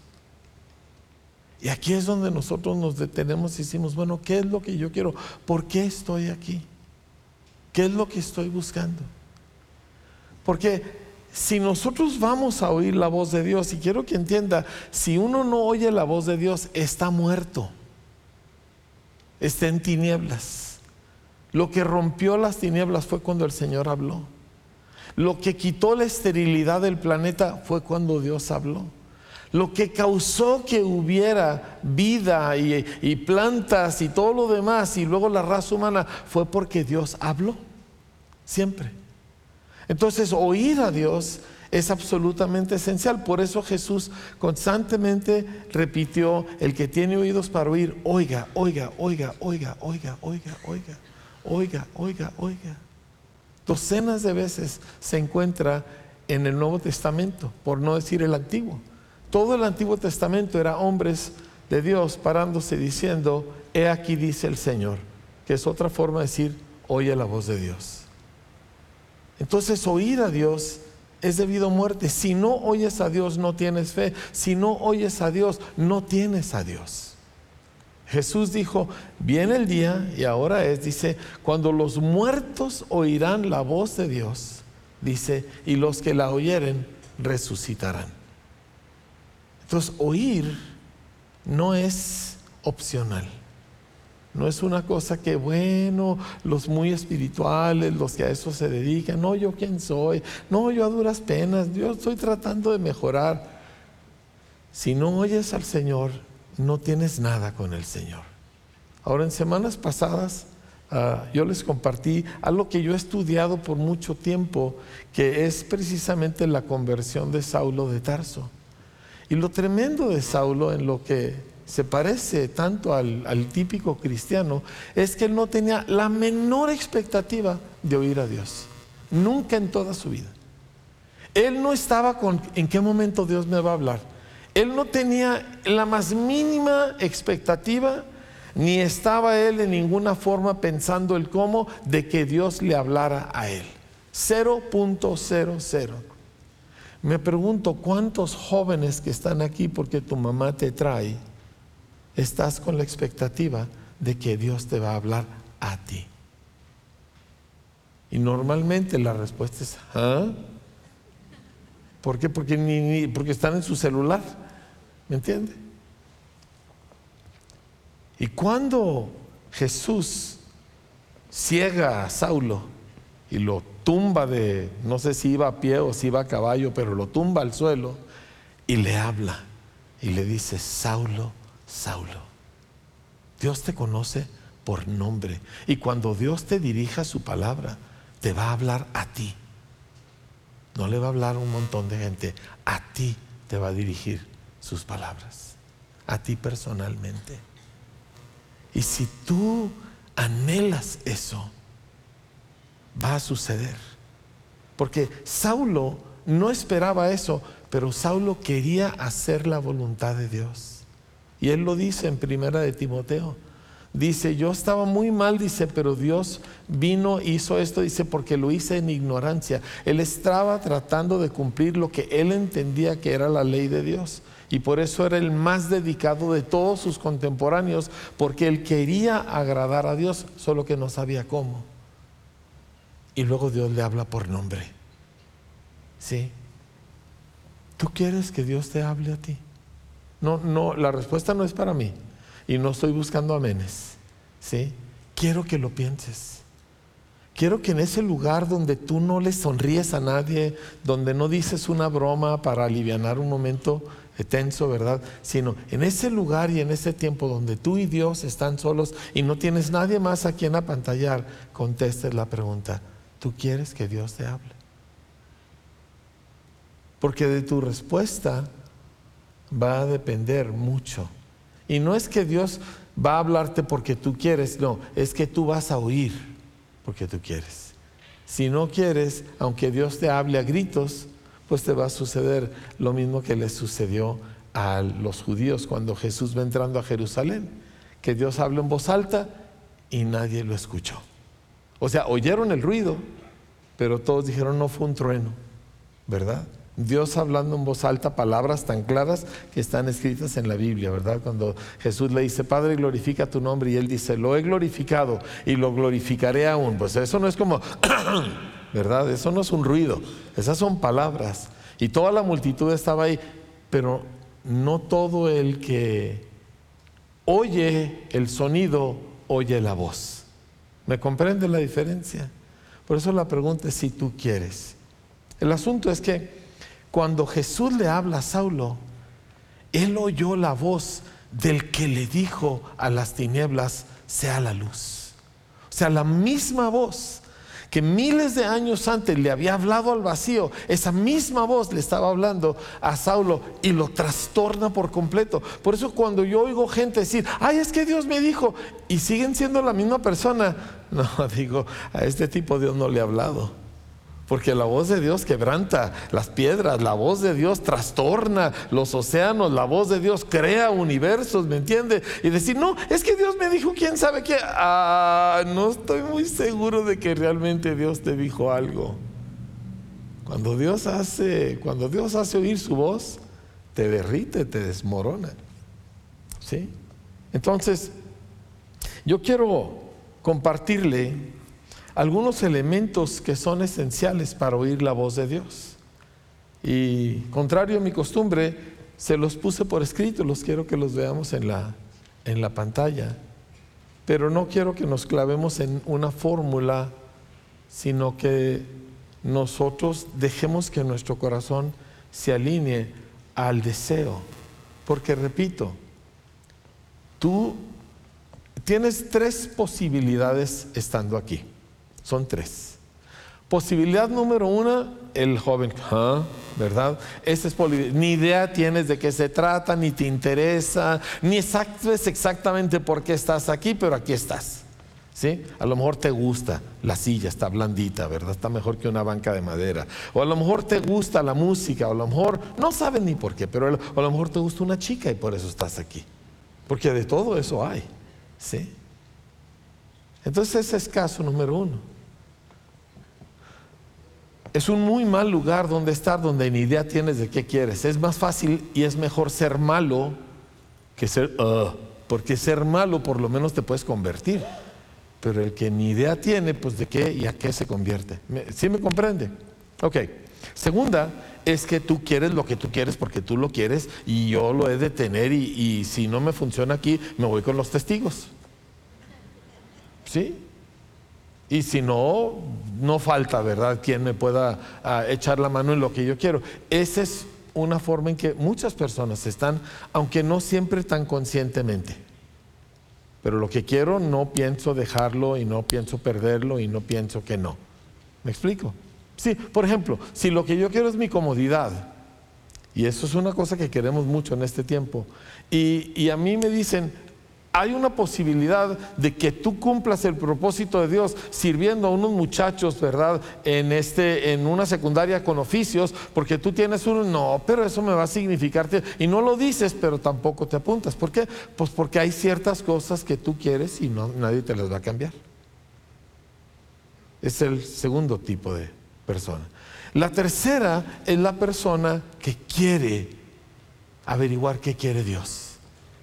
[SPEAKER 2] Y aquí es donde nosotros nos detenemos y decimos, bueno, ¿qué es lo que yo quiero? ¿Por qué estoy aquí? ¿Qué es lo que estoy buscando? Porque si nosotros vamos a oír la voz de Dios, y quiero que entienda, si uno no oye la voz de Dios, está muerto, está en tinieblas. Lo que rompió las tinieblas fue cuando el Señor habló. Lo que quitó la esterilidad del planeta fue cuando Dios habló. Lo que causó que hubiera vida y, y, plantas y todo lo demás y luego la raza humana fue porque Dios habló. Siempre. Entonces, oír a Dios es absolutamente esencial. Por eso Jesús constantemente repitió, el que tiene oídos para oír, oiga, oiga, oiga, oiga, oiga, oiga, oiga, oiga, oiga, oiga. Docenas de veces se encuentra en el Nuevo Testamento, por no decir el Antiguo. Todo el Antiguo Testamento era hombres de Dios parándose diciendo, he aquí dice el Señor, que es otra forma de decir, oye la voz de Dios. Entonces oír a Dios es debido a muerte. Si no oyes a Dios, no tienes fe. Si no oyes a Dios, no tienes a Dios. Jesús dijo, viene el día y ahora es, dice, cuando los muertos oirán la voz de Dios, dice, y los que la oyeren resucitarán. Entonces, oír no es opcional. No es una cosa que, bueno, los muy espirituales, los que a eso se dedican, no, yo quién soy, no, yo a duras penas, yo estoy tratando de mejorar. Si no oyes al Señor, no tienes nada con el Señor. Ahora, en semanas pasadas, ah, yo les compartí algo que yo he estudiado por mucho tiempo, que es precisamente la conversión de Saulo de Tarso. Y lo tremendo de Saulo en lo que se parece tanto al, típico cristiano es que él no tenía la menor expectativa de oír a Dios. Nunca en toda su vida. Él no estaba con en qué momento Dios me va a hablar. Él no tenía la más mínima expectativa, ni estaba él en ninguna forma pensando el cómo de que Dios le hablara a él. 0.00. Me pregunto cuántos jóvenes que están aquí porque tu mamá te trae estás con la expectativa de que Dios te va a hablar a ti. Y normalmente la respuesta es, ¿ah? ¿Por qué? Porque, porque están en su celular. ¿Me entiende? Y cuando Jesús ciega a Saulo y lo tumba de, no sé si iba a pie o si iba a caballo, pero lo tumba al suelo y le habla y le dice, Saulo, Saulo. Dios te conoce por nombre. Y cuando Dios te dirija su palabra, te va a hablar a ti. No le va a hablar un montón de gente. A ti te va a dirigir sus palabras. A ti personalmente. Y si tú anhelas eso, va a suceder. Porque Saulo no esperaba eso, pero Saulo quería hacer la voluntad de Dios. Y él lo dice en primera de Timoteo. Dice, yo estaba muy mal, dice, pero Dios vino, hizo esto, dice, porque lo hice en ignorancia. Él estaba tratando de cumplir lo que él entendía que era la ley de Dios. Y por eso era el más dedicado de todos sus contemporáneos, porque él quería agradar a Dios, solo que no sabía cómo. Y luego Dios le habla por nombre. ¿Sí? ¿Tú quieres que Dios te hable a ti? No, no, la respuesta no es para mí. Y no estoy buscando amenes. ¿sí? Quiero que lo pienses. Quiero que en ese lugar donde tú no le sonríes a nadie, donde no dices una broma para aliviar un momento tenso, ¿verdad? Sino en ese lugar y en ese tiempo donde tú y Dios están solos y no tienes nadie más a quien apantallar, contestes la pregunta, ¿tú quieres que Dios te hable? Porque de tu respuesta va a depender mucho. Y no es que Dios va a hablarte porque tú quieres, no, es que tú vas a oír porque tú quieres. Si no quieres, aunque Dios te hable a gritos, pues te va a suceder lo mismo que le sucedió a los judíos cuando Jesús va entrando a Jerusalén, que Dios habla en voz alta y nadie lo escuchó. O sea, oyeron el ruido, pero todos dijeron no fue un trueno, ¿verdad? Dios hablando en voz alta palabras tan claras que están escritas en la Biblia, ¿verdad? Cuando Jesús le dice, Padre, glorifica tu nombre, y él dice, lo he glorificado y lo glorificaré aún. Pues eso no es como, ¿verdad? Eso no es un ruido, esas son palabras. Y toda la multitud estaba ahí, pero no todo el que oye el sonido oye la voz. ¿Me comprende la diferencia? Por eso la pregunta es si tú quieres. El asunto es que cuando Jesús le habla a Saulo, él oyó la voz del que le dijo a las tinieblas, sea la luz. O sea, la misma voz que miles de años antes le había hablado al vacío, esa misma voz le estaba hablando a Saulo y lo trastorna por completo. Por eso cuando yo oigo gente decir, ay, es que Dios me dijo, y siguen siendo la misma persona, no, digo, a este tipo Dios no le ha hablado. Porque la voz de Dios quebranta las piedras, la voz de Dios trastorna los océanos, la voz de Dios crea universos, ¿me entiende? Y decir, no, es que Dios me dijo, quién sabe qué. Ah, no estoy muy seguro de que realmente Dios te dijo algo. Cuando Dios hace, cuando Dios hace oír su voz, te derrite, te desmorona. ¿Sí? Entonces, Yo quiero compartirle algunos elementos que son esenciales para oír la voz de Dios. Y contrario a mi costumbre, se los puse por escrito, los quiero que los veamos en la, en la pantalla. Pero no quiero que nos clavemos en una fórmula, sino que nosotros dejemos que nuestro corazón se alinee al deseo. Porque repito, tú tienes tres posibilidades estando aquí. Son tres. Posibilidad número uno, el joven, ¿ah? ¿verdad? Esa es ni idea tienes de qué se trata, ni te interesa, ni sabes exactamente por qué estás aquí, pero aquí estás. ¿Sí? A lo mejor te gusta la silla, está blandita, ¿verdad? Está mejor que una banca de madera. O a lo mejor te gusta la música, o a lo mejor no sabes ni por qué, pero a lo mejor te gusta una chica y por eso estás aquí. Porque de todo eso hay. ¿Sí? Entonces ese es caso número uno. Es un muy mal lugar donde estar, donde ni idea tienes de qué quieres. Es más fácil y es mejor ser malo que ser, uh, porque ser malo por lo menos te puedes convertir. Pero el que ni idea tiene, pues de qué y a qué se convierte. ¿Sí me comprende? Ok. Segunda, es que tú quieres lo que tú quieres porque tú lo quieres y yo lo he de tener y, y si no me funciona aquí, me voy con los testigos. ¿Sí? Y si no, no falta, ¿verdad?, quien me pueda ah, echar la mano en lo que yo quiero. Esa es una forma en que muchas personas están, aunque no siempre tan conscientemente. Pero lo que quiero no pienso dejarlo y no pienso perderlo y no pienso que no. ¿Me explico? Sí, por ejemplo, si lo que yo quiero es mi comodidad, y eso es una cosa que queremos mucho en este tiempo, y, y a mí me dicen, hay una posibilidad de que tú cumplas el propósito de Dios sirviendo a unos muchachos, ¿verdad? En, este, en una secundaria con oficios, porque tú tienes uno, no, pero eso me va a significar, y no lo dices, pero tampoco te apuntas. ¿Por qué? Pues porque hay ciertas cosas que tú quieres y no, nadie te las va a cambiar. Es el segundo tipo de persona. La tercera es la persona que quiere averiguar qué quiere Dios.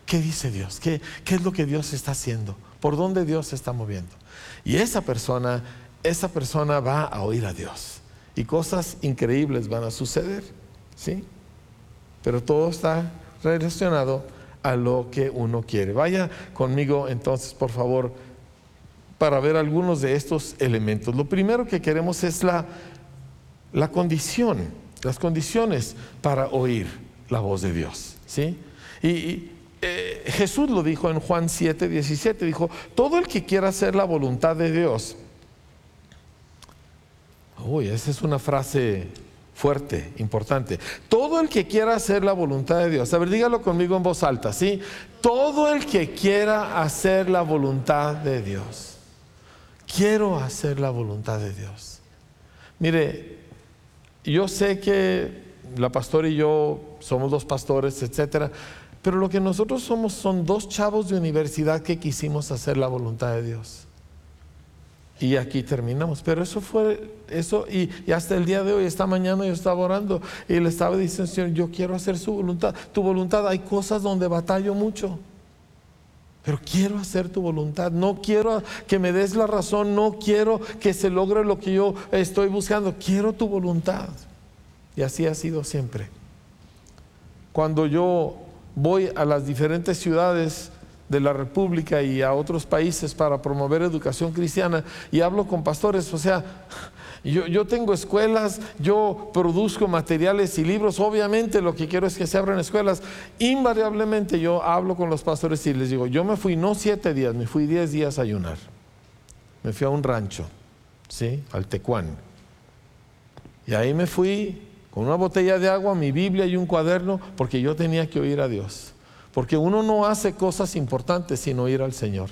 [SPEAKER 2] ¿Qué dice Dios? ¿Qué, ¿Qué, es lo que Dios está haciendo? ¿Por dónde Dios se está moviendo? Y esa persona, esa persona va a oír a Dios. Y cosas increíbles van a suceder. ¿Sí? Pero todo está relacionado a lo que uno quiere. Vaya conmigo entonces, por favor, para ver algunos de estos elementos. Lo primero que queremos es la, la condición, las condiciones para oír la voz de Dios. ¿Sí? Y, eh, Jesús lo dijo en Juan 7, 17, dijo, todo el que quiera hacer la voluntad de Dios, uy, esa es una frase fuerte, importante, todo el que quiera hacer la voluntad de Dios, a ver, dígalo conmigo en voz alta, ¿sí? Todo el que quiera hacer la voluntad de Dios, quiero hacer la voluntad de Dios. Mire, yo sé que la pastora y yo somos dos pastores, etcétera, pero lo que nosotros somos son dos chavos de universidad que quisimos hacer la voluntad de Dios. Y aquí terminamos. Pero eso fue eso. Y, hasta el día de hoy, esta mañana yo estaba orando y le estaba diciendo, Señor, yo quiero hacer su voluntad. Tu voluntad, hay cosas donde batallo mucho. Pero quiero hacer tu voluntad. No quiero que me des la razón. No quiero que se logre lo que yo estoy buscando. Quiero tu voluntad. Y así ha sido siempre. Cuando yo voy a las diferentes ciudades de la República y a otros países para promover educación cristiana y hablo con pastores, o sea, yo, tengo escuelas, yo produzco materiales y libros, obviamente lo que quiero es que se abran escuelas. Invariablemente yo hablo con los pastores y les digo, yo me fui no siete días, me fui diez días a ayunar. Me fui a un rancho, ¿sí? Al Tecuán. Y ahí me fui con una botella de agua, mi Biblia y un cuaderno, porque yo tenía que oír a Dios. Porque uno no hace cosas importantes sin oír al Señor.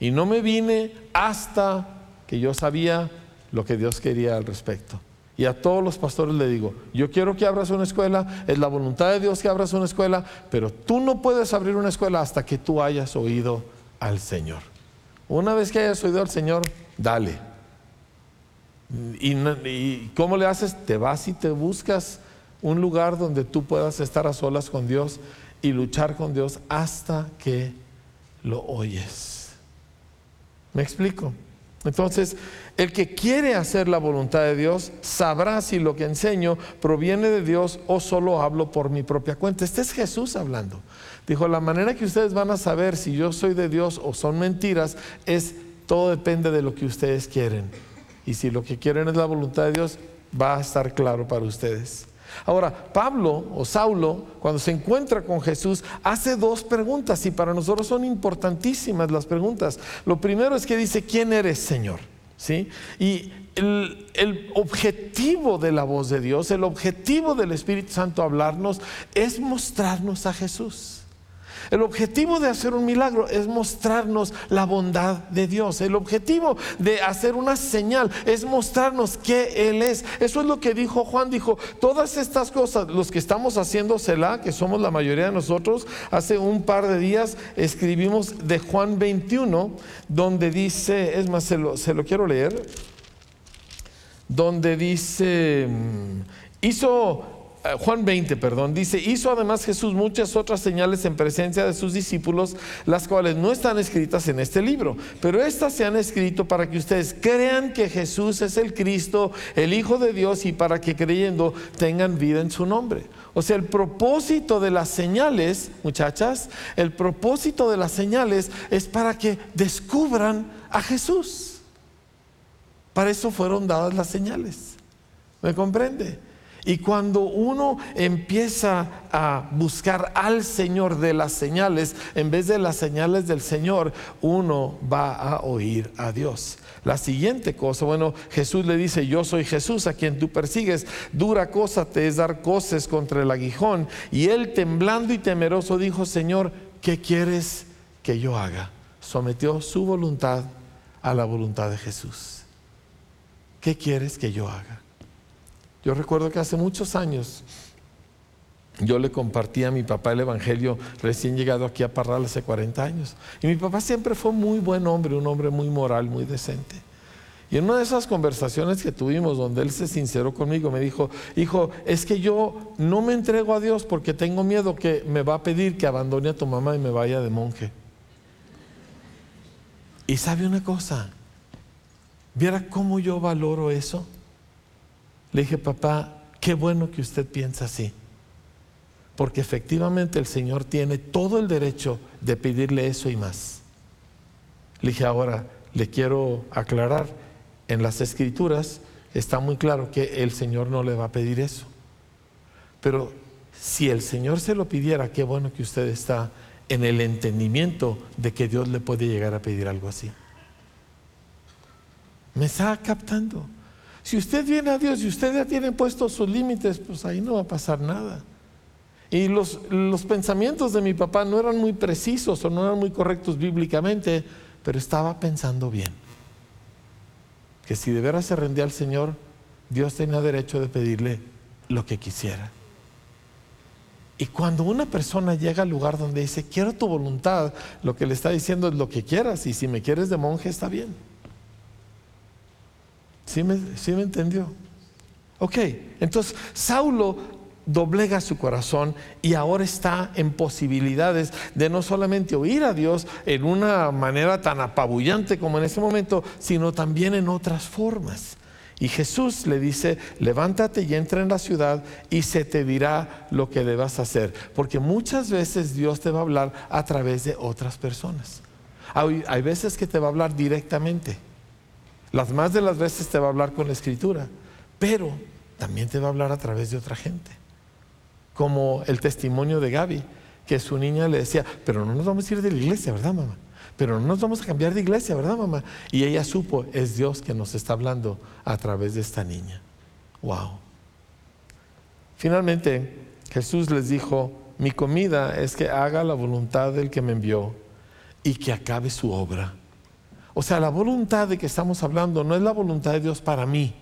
[SPEAKER 2] Y no me vine hasta que yo sabía lo que Dios quería al respecto. Y a todos los pastores le digo, yo quiero que abras una escuela, es la voluntad de Dios que abras una escuela, pero tú no puedes abrir una escuela hasta que tú hayas oído al Señor. Una vez que hayas oído al Señor, dale. ¿Y, cómo le haces? Te vas y te buscas un lugar donde tú puedas estar a solas con Dios y luchar con Dios hasta que lo oyes. ¿Me explico? Entonces, el que quiere hacer la voluntad de Dios sabrá si lo que enseño proviene de Dios o solo hablo por mi propia cuenta. Este es Jesús hablando. Dijo, la manera que ustedes van a saber si yo soy de Dios o son mentiras es todo depende de lo que ustedes quieren. Y si lo que quieren es la voluntad de Dios, va a estar claro para ustedes. Ahora, Pablo o Saulo, cuando se encuentra con Jesús, hace dos preguntas y para nosotros son importantísimas las preguntas. Lo primero es que dice, ¿quién eres, Señor? ¿Sí? Y el, el, objetivo de la voz de Dios, el objetivo del Espíritu Santo hablarnos, es mostrarnos a Jesús. El objetivo de hacer un milagro es mostrarnos la bondad de Dios. El objetivo de hacer una señal es mostrarnos que Él es. Eso es lo que dijo Juan. Dijo, todas estas cosas, los que estamos haciendo Selah, que somos la mayoría de nosotros, hace un par de días escribimos de Juan 21, donde dice, es más, se lo, se lo quiero leer, donde dice, mm, hizo Juan 20, perdón, dice, hizo además Jesús muchas otras señales en presencia de sus discípulos, las cuales no están escritas en este libro, pero estas se han escrito para que ustedes crean que Jesús es el Cristo, el Hijo de Dios, y para que creyendo tengan vida en su nombre. O sea, el propósito de las señales, muchachas, el propósito de las señales es para que descubran a Jesús. Para eso fueron dadas las señales. ¿Me comprende? Y cuando uno empieza a buscar al Señor de las señales, en vez de las señales del Señor, uno va a oír a Dios. La siguiente cosa, bueno, Jesús le dice, yo soy Jesús a quien tú persigues, dura cosa te es dar coces contra el aguijón. Y él temblando y temeroso dijo, Señor, ¿qué quieres que yo haga? Sometió su voluntad a la voluntad de Jesús. ¿Qué quieres que yo haga? Yo recuerdo que hace muchos años yo le compartí a mi papá el Evangelio recién llegado aquí a Parral hace 40 años. Y mi papá siempre fue muy buen hombre, un hombre muy moral, muy decente. Y en una de esas conversaciones que tuvimos donde él se sinceró conmigo, me dijo, hijo, es que yo no me entrego a Dios porque tengo miedo que me va a pedir que abandone a tu mamá y me vaya de monje. Y sabe una cosa, viera cómo yo valoro eso. Le dije, papá, qué bueno que usted piensa así. Porque efectivamente el Señor tiene todo el derecho de pedirle eso y más. Le dije, ahora le quiero aclarar, en las escrituras está muy claro que el Señor no le va a pedir eso. Pero si el Señor se lo pidiera, qué bueno que usted está en el entendimiento de que Dios le puede llegar a pedir algo así. Me está captando. Si usted viene a Dios y usted ya tiene puestos sus límites, pues ahí no va a pasar nada. Y los, los, pensamientos de mi papá no eran muy precisos o no eran muy correctos bíblicamente, pero estaba pensando bien. Que si de veras se rendía al Señor, Dios tenía derecho de pedirle lo que quisiera. Y cuando una persona llega al lugar donde dice, quiero tu voluntad, lo que le está diciendo es lo que quieras, y si me quieres de monje está bien. ¿Sí me, entendió? Ok, entonces Saulo doblega su corazón y ahora está en posibilidades de no solamente oír a Dios en una manera tan apabullante como en ese momento, sino también en otras formas. Y Jesús le dice, levántate y entra en la ciudad y se te dirá lo que debas hacer. Porque muchas veces Dios te va a hablar a través de otras personas. Hay veces que te va a hablar directamente. Las más de las veces te va a hablar con la escritura, pero también te va a hablar a través de otra gente. Como el testimonio de Gaby, que su niña le decía, pero no nos vamos a ir de la iglesia, ¿verdad, mamá? Pero no nos vamos a cambiar de iglesia, ¿verdad, mamá? Y ella supo, es Dios que nos está hablando a través de esta niña. Wow. Finalmente, Jesús les dijo, mi comida es que haga la voluntad del que me envió y que acabe su obra. O sea, la voluntad de que estamos hablando no es la voluntad de Dios para mí.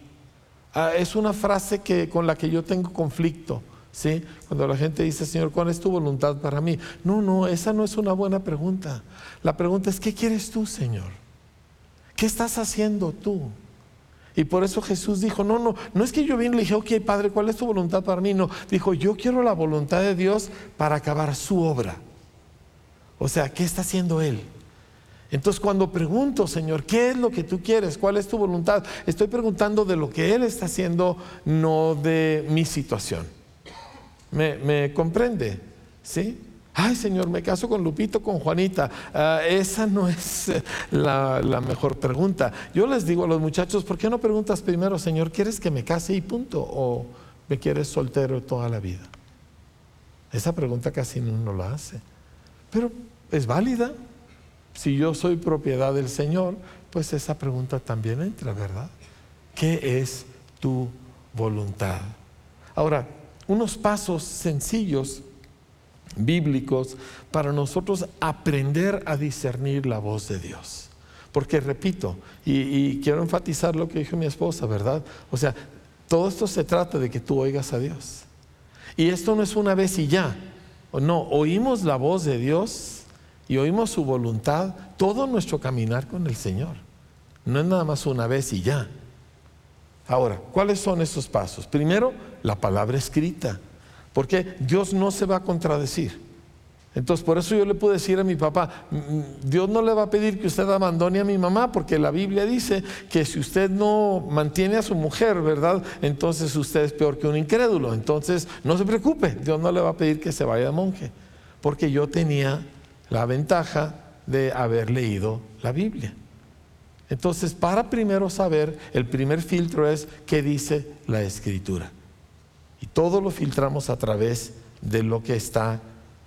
[SPEAKER 2] Ah, es una frase que, con la que yo tengo conflicto. ¿sí? Cuando la gente dice, Señor, ¿cuál es tu voluntad para mí? No, no, esa no es una buena pregunta. La pregunta es, ¿qué quieres tú, Señor? ¿Qué estás haciendo tú? Y por eso Jesús dijo, no, no, no es que yo vine y le dije, ok, Padre, ¿cuál es tu voluntad para mí? No, dijo, yo quiero la voluntad de Dios para acabar su obra. O sea, ¿qué está haciendo Él? Entonces cuando pregunto, Señor, ¿qué es lo que tú quieres? ¿Cuál es tu voluntad? Estoy preguntando de lo que Él está haciendo, no de mi situación. ¿Me, comprende? ¿Sí? Ay, Señor, me caso con Lupito, con Juanita. Ah, esa no es eh, la, la, mejor pregunta. Yo les digo a los muchachos, ¿por qué no preguntas primero, Señor, ¿quieres que me case y punto? ¿O me quieres soltero toda la vida? Esa pregunta casi no la hace. Pero es válida. Si yo soy propiedad del Señor, pues esa pregunta también entra, ¿verdad? ¿Qué es tu voluntad? Ahora, unos pasos sencillos bíblicos para nosotros aprender a discernir la voz de Dios. Porque repito, y, quiero enfatizar lo que dijo mi esposa, ¿verdad? O sea, todo esto se trata de que tú oigas a Dios. Y esto no es una vez y ya. No, oímos la voz de Dios y oímos su voluntad, todo nuestro caminar con el Señor. No es nada más una vez y ya. Ahora, ¿cuáles son estos pasos? Primero, la palabra escrita, porque Dios no se va a contradecir. Entonces, por eso yo le puedo decir a mi papá, mm, Dios no le va a pedir que usted abandone a mi mamá, porque la Biblia dice que si usted no mantiene a su mujer, ¿verdad? Entonces usted es peor que un incrédulo. Entonces, no se preocupe, Dios no le va a pedir que se vaya de monje, porque yo tenía la ventaja de haber leído la Biblia. Entonces, para primero saber, el primer filtro es qué dice la escritura. Y todo lo filtramos a través de lo que está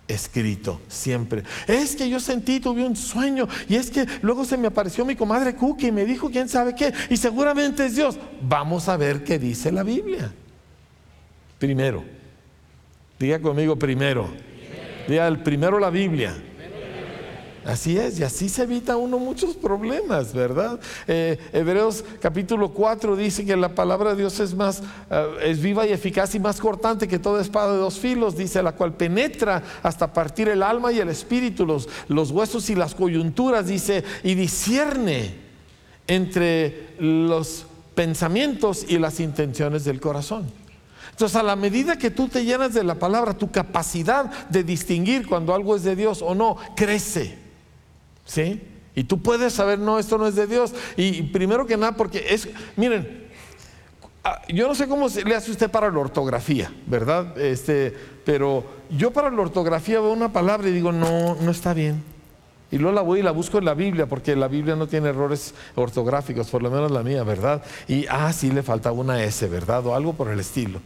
[SPEAKER 2] escrito siempre. Es que yo sentí, tuve un sueño y es que luego se me apareció mi comadre Cookie y me dijo quién sabe qué y seguramente es Dios. Vamos a ver qué dice la Biblia. Primero, diga conmigo primero. Diga el primero la Biblia. Así es, y así se evita uno muchos problemas, ¿verdad? Eh, Hebreos capítulo 4 dice que la palabra de Dios es más, eh, es viva y eficaz y más cortante que toda espada de dos filos, dice, la cual penetra hasta partir el alma y el espíritu, los, los huesos y las coyunturas, dice, y discierne entre los pensamientos y las intenciones del corazón. Entonces, a la medida que tú te llenas de la palabra, tu capacidad de distinguir cuando algo es de Dios o no crece. ¿Sí? Y tú puedes saber, no, esto no es de Dios. Y primero que nada, porque es, miren, ah, yo no sé cómo le hace usted para la ortografía, ¿verdad? Este, pero yo para la ortografía veo una palabra y digo, no, no está bien. Y luego la voy y la busco en la Biblia, porque la Biblia no tiene errores ortográficos, por lo menos la mía, ¿verdad? Y, ah, sí le faltaba una S, ¿verdad? O algo por el estilo.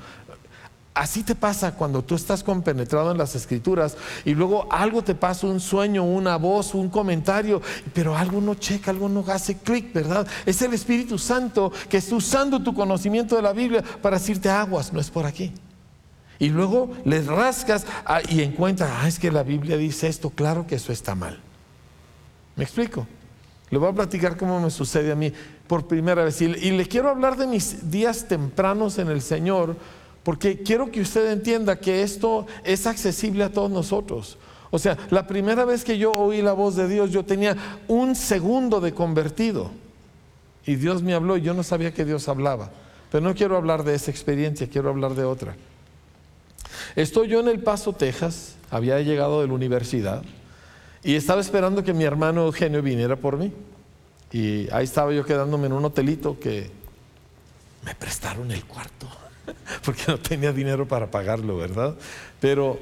[SPEAKER 2] Así te pasa cuando tú estás compenetrado en las escrituras y luego algo te pasa, un sueño, una voz, un comentario, pero algo no checa, algo no hace clic, ¿verdad? Es el Espíritu Santo que está usando tu conocimiento de la Biblia para decirte aguas, no es por aquí. Y luego le rascas ah, y encuentras, ah, es que la Biblia dice esto, claro que eso está mal. ¿Me explico? Le voy a platicar cómo me sucede a mí por primera vez. y le quiero hablar de mis días tempranos en el Señor porque quiero que usted entienda que esto es accesible a todos nosotros. O sea, la primera vez que yo oí la voz de Dios, yo tenía un segundo de convertido. Y Dios me habló y yo no sabía que Dios hablaba. Pero no quiero hablar de esa experiencia, quiero hablar de otra. Estoy yo en El Paso, Texas, había llegado de la universidad y estaba esperando que mi hermano Eugenio viniera por mí. Y ahí estaba yo quedándome en un hotelito que me prestaron el cuarto. porque no tenía dinero para pagarlo, ¿verdad? Pero,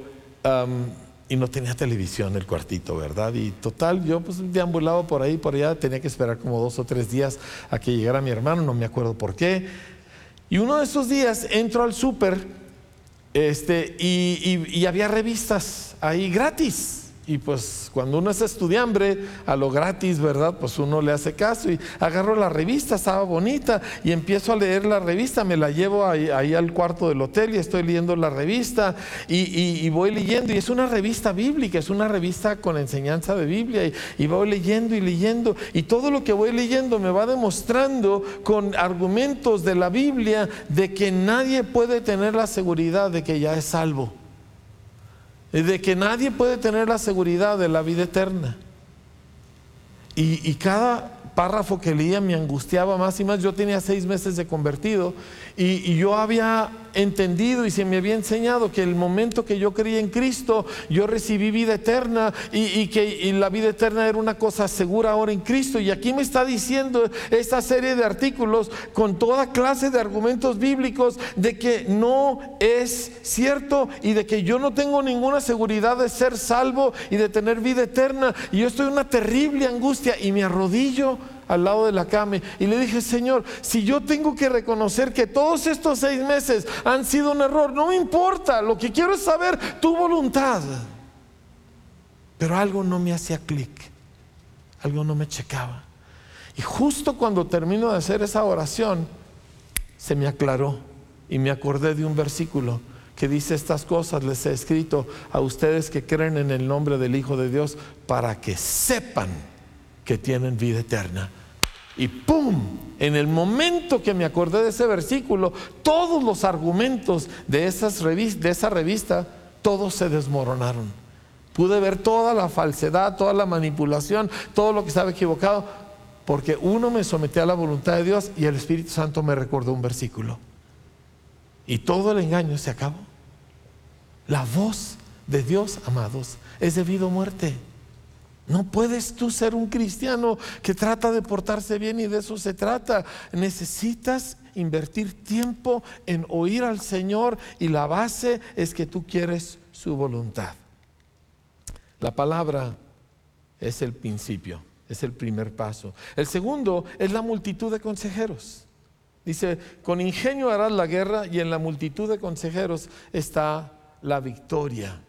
[SPEAKER 2] y no tenía televisión el cuartito, ¿verdad? Y total, yo pues deambulaba por ahí, por allá, tenía que esperar como dos o tres días a que llegara mi hermano, no me acuerdo por qué. Y uno de esos días entro al súper este, y había revistas ahí gratis. Y pues cuando uno es estudiante a lo gratis, ¿verdad? Pues uno le hace caso y agarro la revista, estaba bonita y empiezo a leer la revista, me la llevo ahí, al cuarto del hotel y estoy leyendo la revista y, voy leyendo. Y es una revista bíblica, es una revista con enseñanza de Biblia y, y voy leyendo y leyendo. Y todo lo que voy leyendo me va demostrando con argumentos de la Biblia de que nadie puede tener la seguridad de que ya es salvo de que nadie puede tener la seguridad de la vida eterna. Y, cada párrafo que leía me angustiaba más y más. Yo tenía seis meses de convertido y, yo había entendido y se me había enseñado que el momento que yo creí en Cristo, yo recibí vida eterna y, que la vida eterna era una cosa segura ahora en Cristo. Y aquí me está diciendo esta serie de artículos con toda clase de argumentos bíblicos de que no es cierto y de que yo no tengo ninguna seguridad de ser salvo y de tener vida eterna. Y yo estoy en una terrible angustia y me arrodillo al lado de la cama y le dije, Señor, si yo tengo que reconocer que todos estos seis meses han sido un error, no me importa, lo que quiero es saber tu voluntad. Pero algo no me hacía clic, algo no me checaba. Y justo cuando termino de hacer esa oración, se me aclaró y me acordé de un versículo que dice estas cosas les he escrito a ustedes que creen en el nombre del Hijo de Dios para que sepan que tienen vida eterna. Y ¡pum! En el momento que me acordé de ese versículo, todos los argumentos de, esas de esa revista, todos se desmoronaron. Pude ver toda la falsedad, toda la manipulación, todo lo que estaba equivocado, porque uno me sometió a la voluntad de Dios y el Espíritu Santo me recordó un versículo. Y todo el engaño se acabó. La voz de Dios, amados, es debido a muerte. No puedes tú ser un cristiano que trata de portarse bien y de eso se trata. Necesitas invertir tiempo en oír al Señor y la base es que tú quieres su voluntad. La palabra es el principio, es el primer paso. El segundo es la multitud de consejeros. Dice, con ingenio harás la guerra y en la multitud de consejeros está la victoria.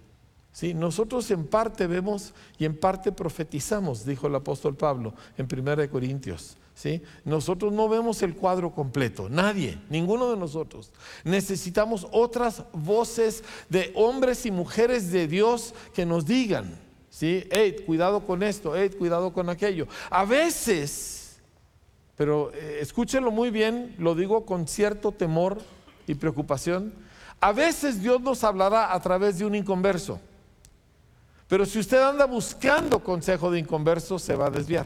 [SPEAKER 2] Nosotros en parte vemos y en parte profetizamos, dijo el apóstol Pablo en 1 Corintios. ¿sí? Nosotros no vemos el cuadro completo, nadie, ninguno de nosotros. Necesitamos otras voces de hombres y mujeres de Dios que nos digan, ¿sí? cuidado con esto, cuidado con aquello. A veces, pero eh, escúchenlo muy bien, lo digo con cierto temor y preocupación, a veces Dios nos hablará a través de un inconverso. Pero si usted anda buscando consejo de inconversos, se va a desviar.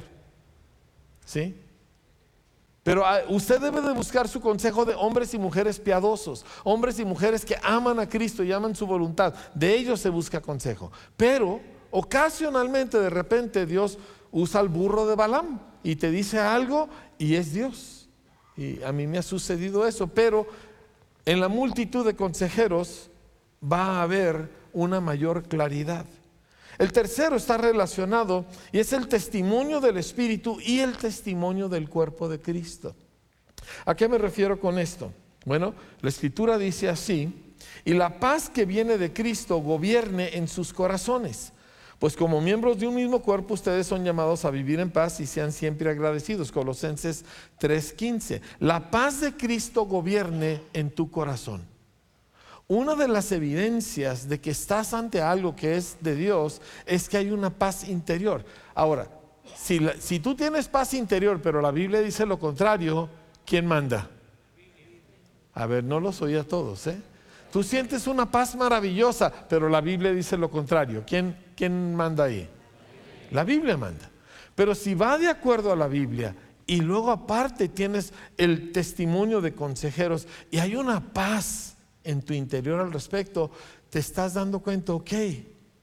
[SPEAKER 2] ¿Sí? Pero ah, usted debe de buscar su consejo de hombres y mujeres piadosos, hombres y mujeres que aman a Cristo y aman su voluntad. De ellos se busca consejo. Pero ocasionalmente, de repente, Dios usa el burro de Balaam y te dice algo y es Dios. Y a mí me ha sucedido eso, pero en la multitud de consejeros va a haber una mayor claridad. El tercero está relacionado y es el testimonio del Espíritu y el testimonio del cuerpo de Cristo. ¿A qué me refiero con esto? Bueno, la escritura dice así, y la paz que viene de Cristo gobierne en sus corazones. Pues como miembros de un mismo cuerpo ustedes son llamados a vivir en paz y sean siempre agradecidos. Colosenses 3:15. La paz de Cristo gobierne en tu corazón. Una de las evidencias de que estás ante algo que es de Dios es que hay una paz interior. Ahora, si, tú tienes paz interior, pero la Biblia dice lo contrario, ¿quién manda? A ver, no los oí a todos, ¿eh? Tú sientes una paz maravillosa, pero la Biblia dice lo contrario. ¿Quién, quién manda ahí? La Biblia manda. Pero si va de acuerdo a la Biblia y luego aparte tienes el testimonio de consejeros y hay una paz en tu interior al respecto, te estás dando cuenta, ok,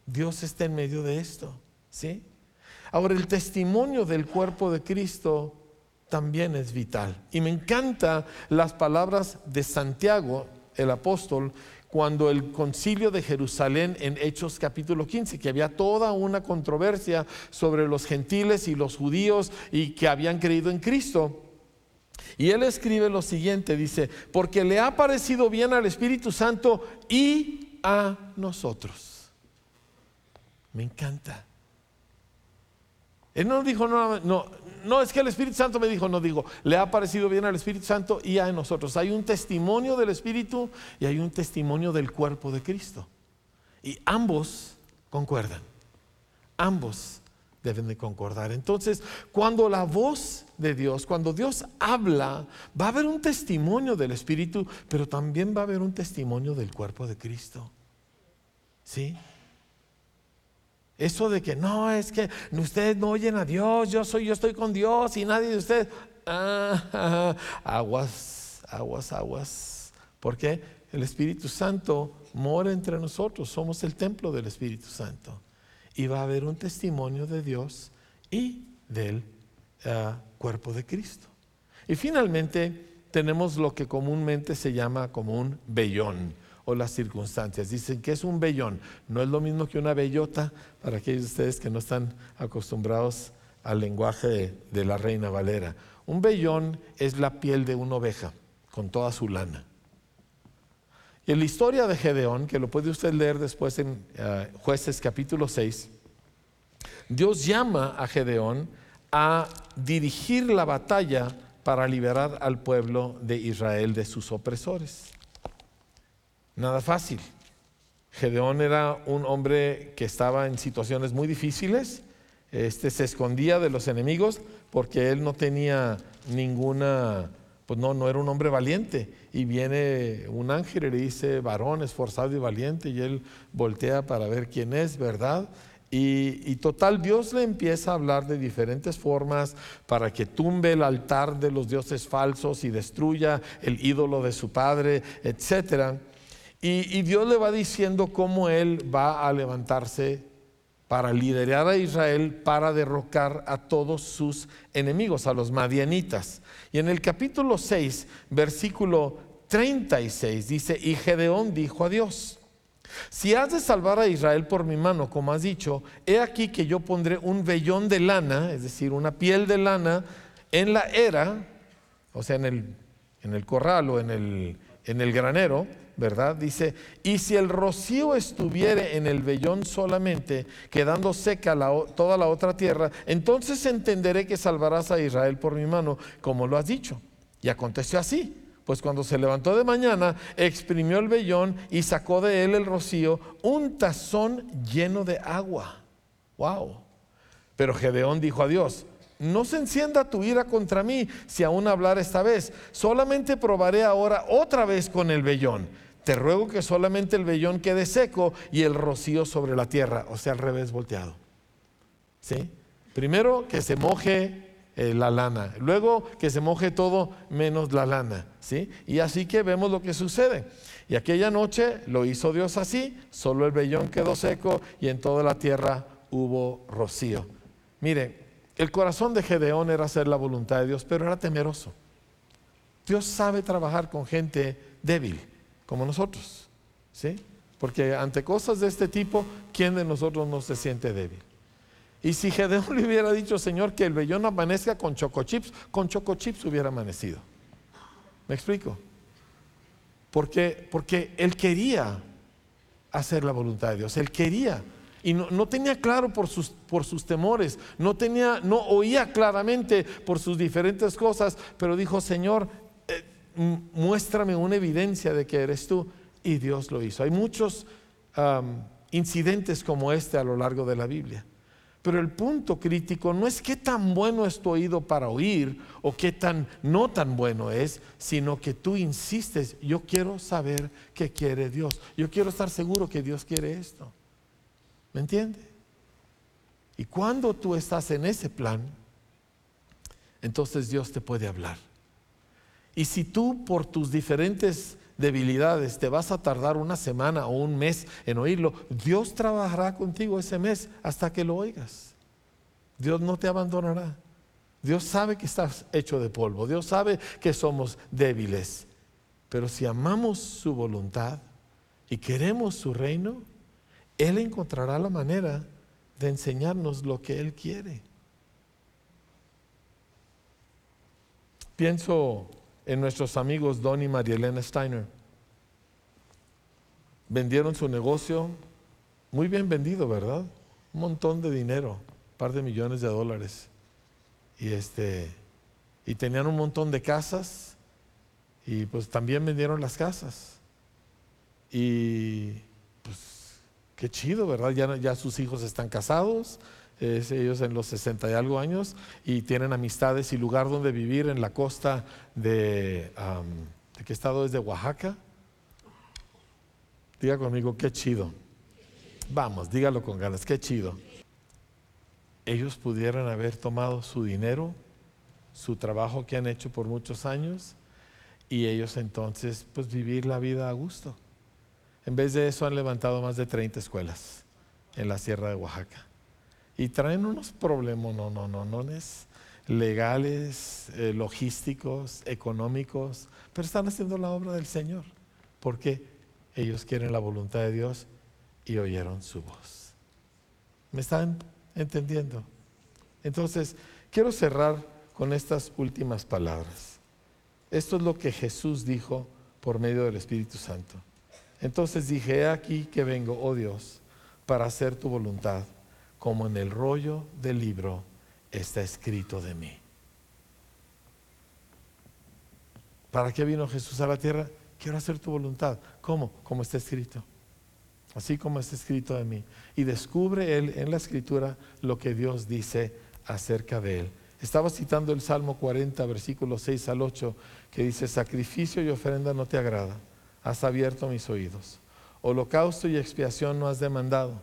[SPEAKER 2] Dios está en medio de esto. ¿Sí? Ahora, el testimonio del cuerpo de Cristo también es vital. Y me encantan las palabras de Santiago, el apóstol, cuando el concilio de Jerusalén en Hechos capítulo 15, que había toda una controversia sobre los gentiles y los judíos y que habían creído en Cristo. Y él escribe lo siguiente, dice, porque le ha parecido bien al Espíritu Santo y a nosotros. Me encanta. Él no dijo, no, no, no, es que el Espíritu Santo me dijo, no digo, le ha parecido bien al Espíritu Santo y a nosotros. Hay un testimonio del Espíritu y hay un testimonio del cuerpo de Cristo. Y ambos concuerdan. Ambos deben de concordar. Entonces, cuando la voz de Dios, cuando Dios habla, va a haber un testimonio del Espíritu, pero también va a haber un testimonio del cuerpo de Cristo. ¿Sí? Eso de que no, es que ustedes no oyen a Dios, yo soy, yo estoy con Dios y nadie de ustedes. Ah, aguas, aguas, aguas. ¿Por qué? el Espíritu Santo mora entre nosotros, somos el templo del Espíritu Santo. Y va a haber un testimonio de Dios y del ah, cuerpo de Cristo. Y finalmente tenemos lo que comúnmente se llama como un vellón o las circunstancias. Dicen que es un vellón, no es lo mismo que una bellota para aquellos de ustedes que no están acostumbrados al lenguaje de, la reina Valera. Un vellón es la piel de una oveja con toda su lana. En la historia de Gedeón, que lo puede usted leer después en eh, Jueces capítulo 6, Dios llama a Gedeón a dirigir la batalla para liberar al pueblo de Israel de sus opresores. Nada fácil. Gedeón era un hombre que estaba en situaciones muy difíciles. Este se escondía de los enemigos porque él no tenía ninguna, pues no, no era un hombre valiente. Y viene un ángel y le dice, varón esforzado y valiente, y él voltea para ver quién es, ¿verdad? Y, total, Dios le empieza a hablar de diferentes formas para que tumbe el altar de los dioses falsos y destruya el ídolo de su padre, etc. Y, y Dios le va diciendo cómo él va a levantarse para liderar a Israel para derrocar a todos sus enemigos, a los madianitas. Y en el capítulo 6, versículo 36 dice, y Gedeón dijo a Dios, si has de salvar a Israel por mi mano, como has dicho, he aquí que yo pondré un vellón de lana, es decir, una piel de lana, en la era, o sea, en el, en el corral o en el, en el granero, ¿verdad? Dice, y si el rocío estuviere en el vellón solamente, quedando seca toda la otra tierra, entonces entenderé que salvarás a Israel por mi mano, como lo has dicho. Y aconteció así pues cuando se levantó de mañana, exprimió el vellón y sacó de él el rocío, un tazón lleno de agua. Wow. Pero Gedeón dijo a Dios, no se encienda tu ira contra mí si aún hablar esta vez. Solamente probaré ahora otra vez con el vellón. Te ruego que solamente el vellón quede seco y el rocío sobre la tierra, o sea, al revés volteado. ¿Sí? Primero que se moje eh, la lana. Luego que se moje todo menos la lana. ¿sí? Y así que vemos lo que sucede. Y aquella noche lo hizo Dios así, solo el vellón quedó seco y en toda la tierra hubo rocío. Mire, el corazón de Gedeón era hacer la voluntad de Dios, pero era temeroso. Dios sabe trabajar con gente débil, como nosotros. ¿sí? Porque ante cosas de este tipo, ¿quién de nosotros no se siente débil? Y si Gedeón le hubiera dicho, Señor, que el vellón amanezca con chocochips, con chocochips hubiera amanecido. ¿Me explico? Porque, porque él quería hacer la voluntad de Dios, él quería. Y no, tenía claro por sus, por sus temores, no, tenía, no oía claramente por sus diferentes cosas, pero dijo, Señor, muéstrame una evidencia de que eres tú. Y Dios lo hizo. Hay muchos incidentes como este a lo largo de la Biblia. Pero el punto crítico no es qué tan bueno es tu oído para oír o qué tan no tan bueno es, sino que tú insistes, yo quiero saber qué quiere Dios. Yo quiero estar seguro que Dios quiere esto. ¿Me entiende? Y cuando tú estás en ese plan, entonces Dios te puede hablar. Y si tú por tus diferentes debilidades, te vas a tardar una semana o un mes en oírlo, Dios trabajará contigo ese mes hasta que lo oigas. Dios no te abandonará. Dios sabe que estás hecho de polvo. Dios sabe que somos débiles. Pero si amamos su voluntad y queremos su reino, Él encontrará la manera de enseñarnos lo que Él quiere. Pienso en nuestros amigos Don y María Elena Steiner. Vendieron su negocio, muy bien vendido, ¿verdad? Un montón de dinero, un par de millones de dólares. Y este y tenían un montón de casas y pues también vendieron las casas. Y pues qué chido, ¿verdad? Ya, ya sus hijos están casados, ellos en los 60 y algo años, y tienen amistades y lugar donde vivir en la costa de, ¿de qué estado es? De Oaxaca. Diga conmigo, qué chido. Vamos, dígalo con ganas, qué chido. Ellos pudieran haber tomado su dinero, su trabajo que han hecho por muchos años, y ellos entonces pues vivir la vida a gusto. En vez de eso han levantado más de 30 escuelas en la Sierra de Oaxaca. Y traen unos problemas, no, no, no, no, legales, eh, logísticos, económicos, pero están haciendo la obra del Señor, porque ellos quieren la voluntad de Dios y oyeron su voz. ¿Me están entendiendo? Entonces, quiero cerrar con estas últimas palabras. Esto es lo que Jesús dijo por medio del Espíritu Santo. Entonces dije, he aquí que vengo, oh Dios, para hacer tu voluntad, como en el rollo del libro está escrito de mí. ¿Para qué vino Jesús a la tierra? Quiero hacer tu voluntad. ¿Cómo? Como está escrito. Así como está escrito de mí. Y descubre él en la escritura lo que Dios dice acerca de él. Estaba citando el Salmo 40, versículos 6 al 8, que dice, sacrificio y ofrenda no te agrada, has abierto mis oídos. Holocausto y expiación no has demandado.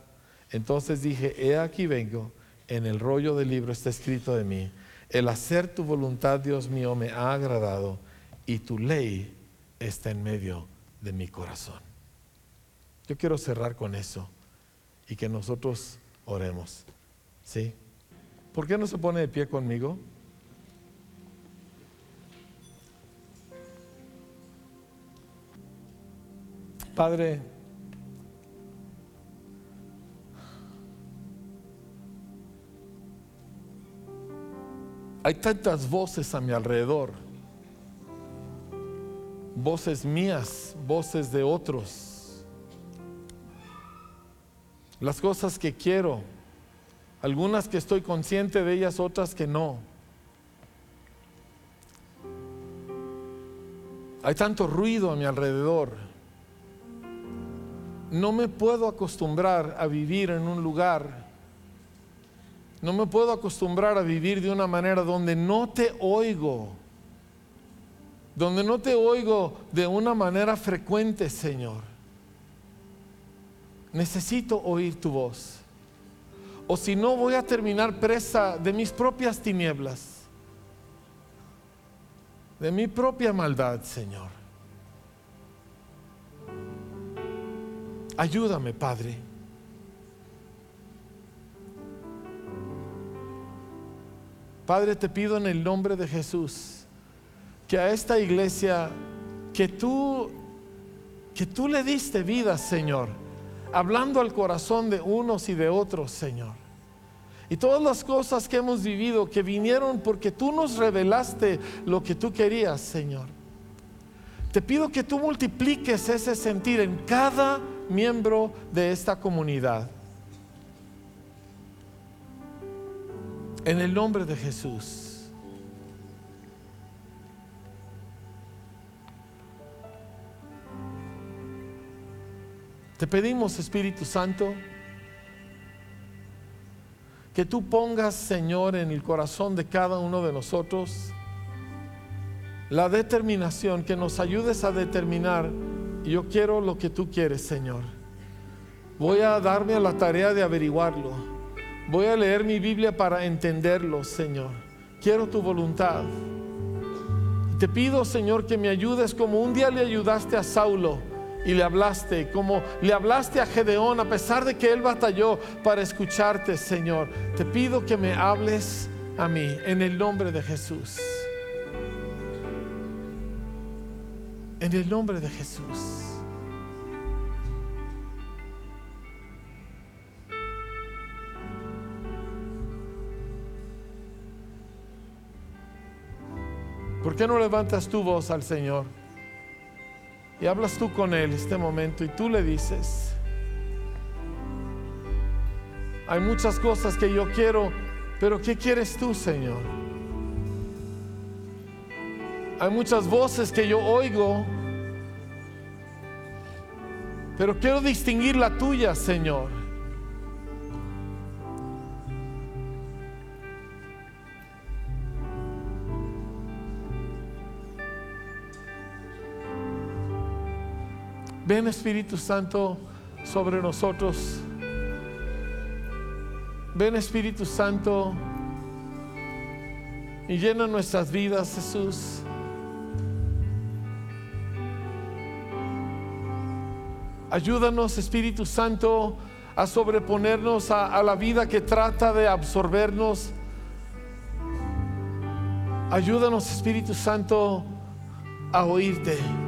[SPEAKER 2] Entonces dije, he aquí vengo, en el rollo del libro está escrito de mí, el hacer tu voluntad, Dios mío, me ha agradado y tu ley está en medio de mi corazón. Yo quiero cerrar con eso y que nosotros oremos. ¿Sí? ¿Por qué no se pone de pie conmigo? Padre, hay tantas voces a mi alrededor, voces mías, voces de otros, las cosas que quiero, algunas que estoy consciente de ellas, otras que no. Hay tanto ruido a mi alrededor. No me puedo acostumbrar a vivir en un lugar. No me puedo acostumbrar a vivir de una manera donde no te oigo. Donde no te oigo de una manera frecuente, Señor. Necesito oír tu voz o si no voy a terminar presa de mis propias tinieblas, de mi propia maldad, Señor. Ayúdame, Padre. Padre, te pido en el nombre de Jesús que a esta iglesia que tú que tú le diste vida, Señor, hablando al corazón de unos y de otros, Señor. Y todas las cosas que hemos vivido, que vinieron porque tú nos revelaste lo que tú querías, Señor. Te pido que tú multipliques ese sentir en cada miembro de esta comunidad. En el nombre de Jesús. Te pedimos, Espíritu Santo, que tú pongas, Señor, en el corazón de cada uno de nosotros la determinación, que nos ayudes a determinar, yo quiero lo que tú quieres, Señor. Voy a darme a la tarea de averiguarlo. Voy a leer mi Biblia para entenderlo, Señor. Quiero tu voluntad. Te pido, Señor, que me ayudes como un día le ayudaste a Saulo y le hablaste, como le hablaste a Gedeón, a pesar de que él batalló para escucharte, Señor. Te pido que me hables a mí en el nombre de Jesús. En el nombre de Jesús. ¿Por qué no levantas tu voz al Señor? Y hablas tú con Él este momento y tú le dices, hay muchas cosas que yo quiero, pero ¿qué quieres tú, Señor? Hay muchas voces que yo oigo, pero quiero distinguir la tuya, Señor. Ven Espíritu Santo sobre nosotros. Ven Espíritu Santo y llena nuestras vidas, Jesús. Ayúdanos, Espíritu Santo, a sobreponernos a, a, la vida que trata de absorbernos. Ayúdanos, Espíritu Santo, a oírte.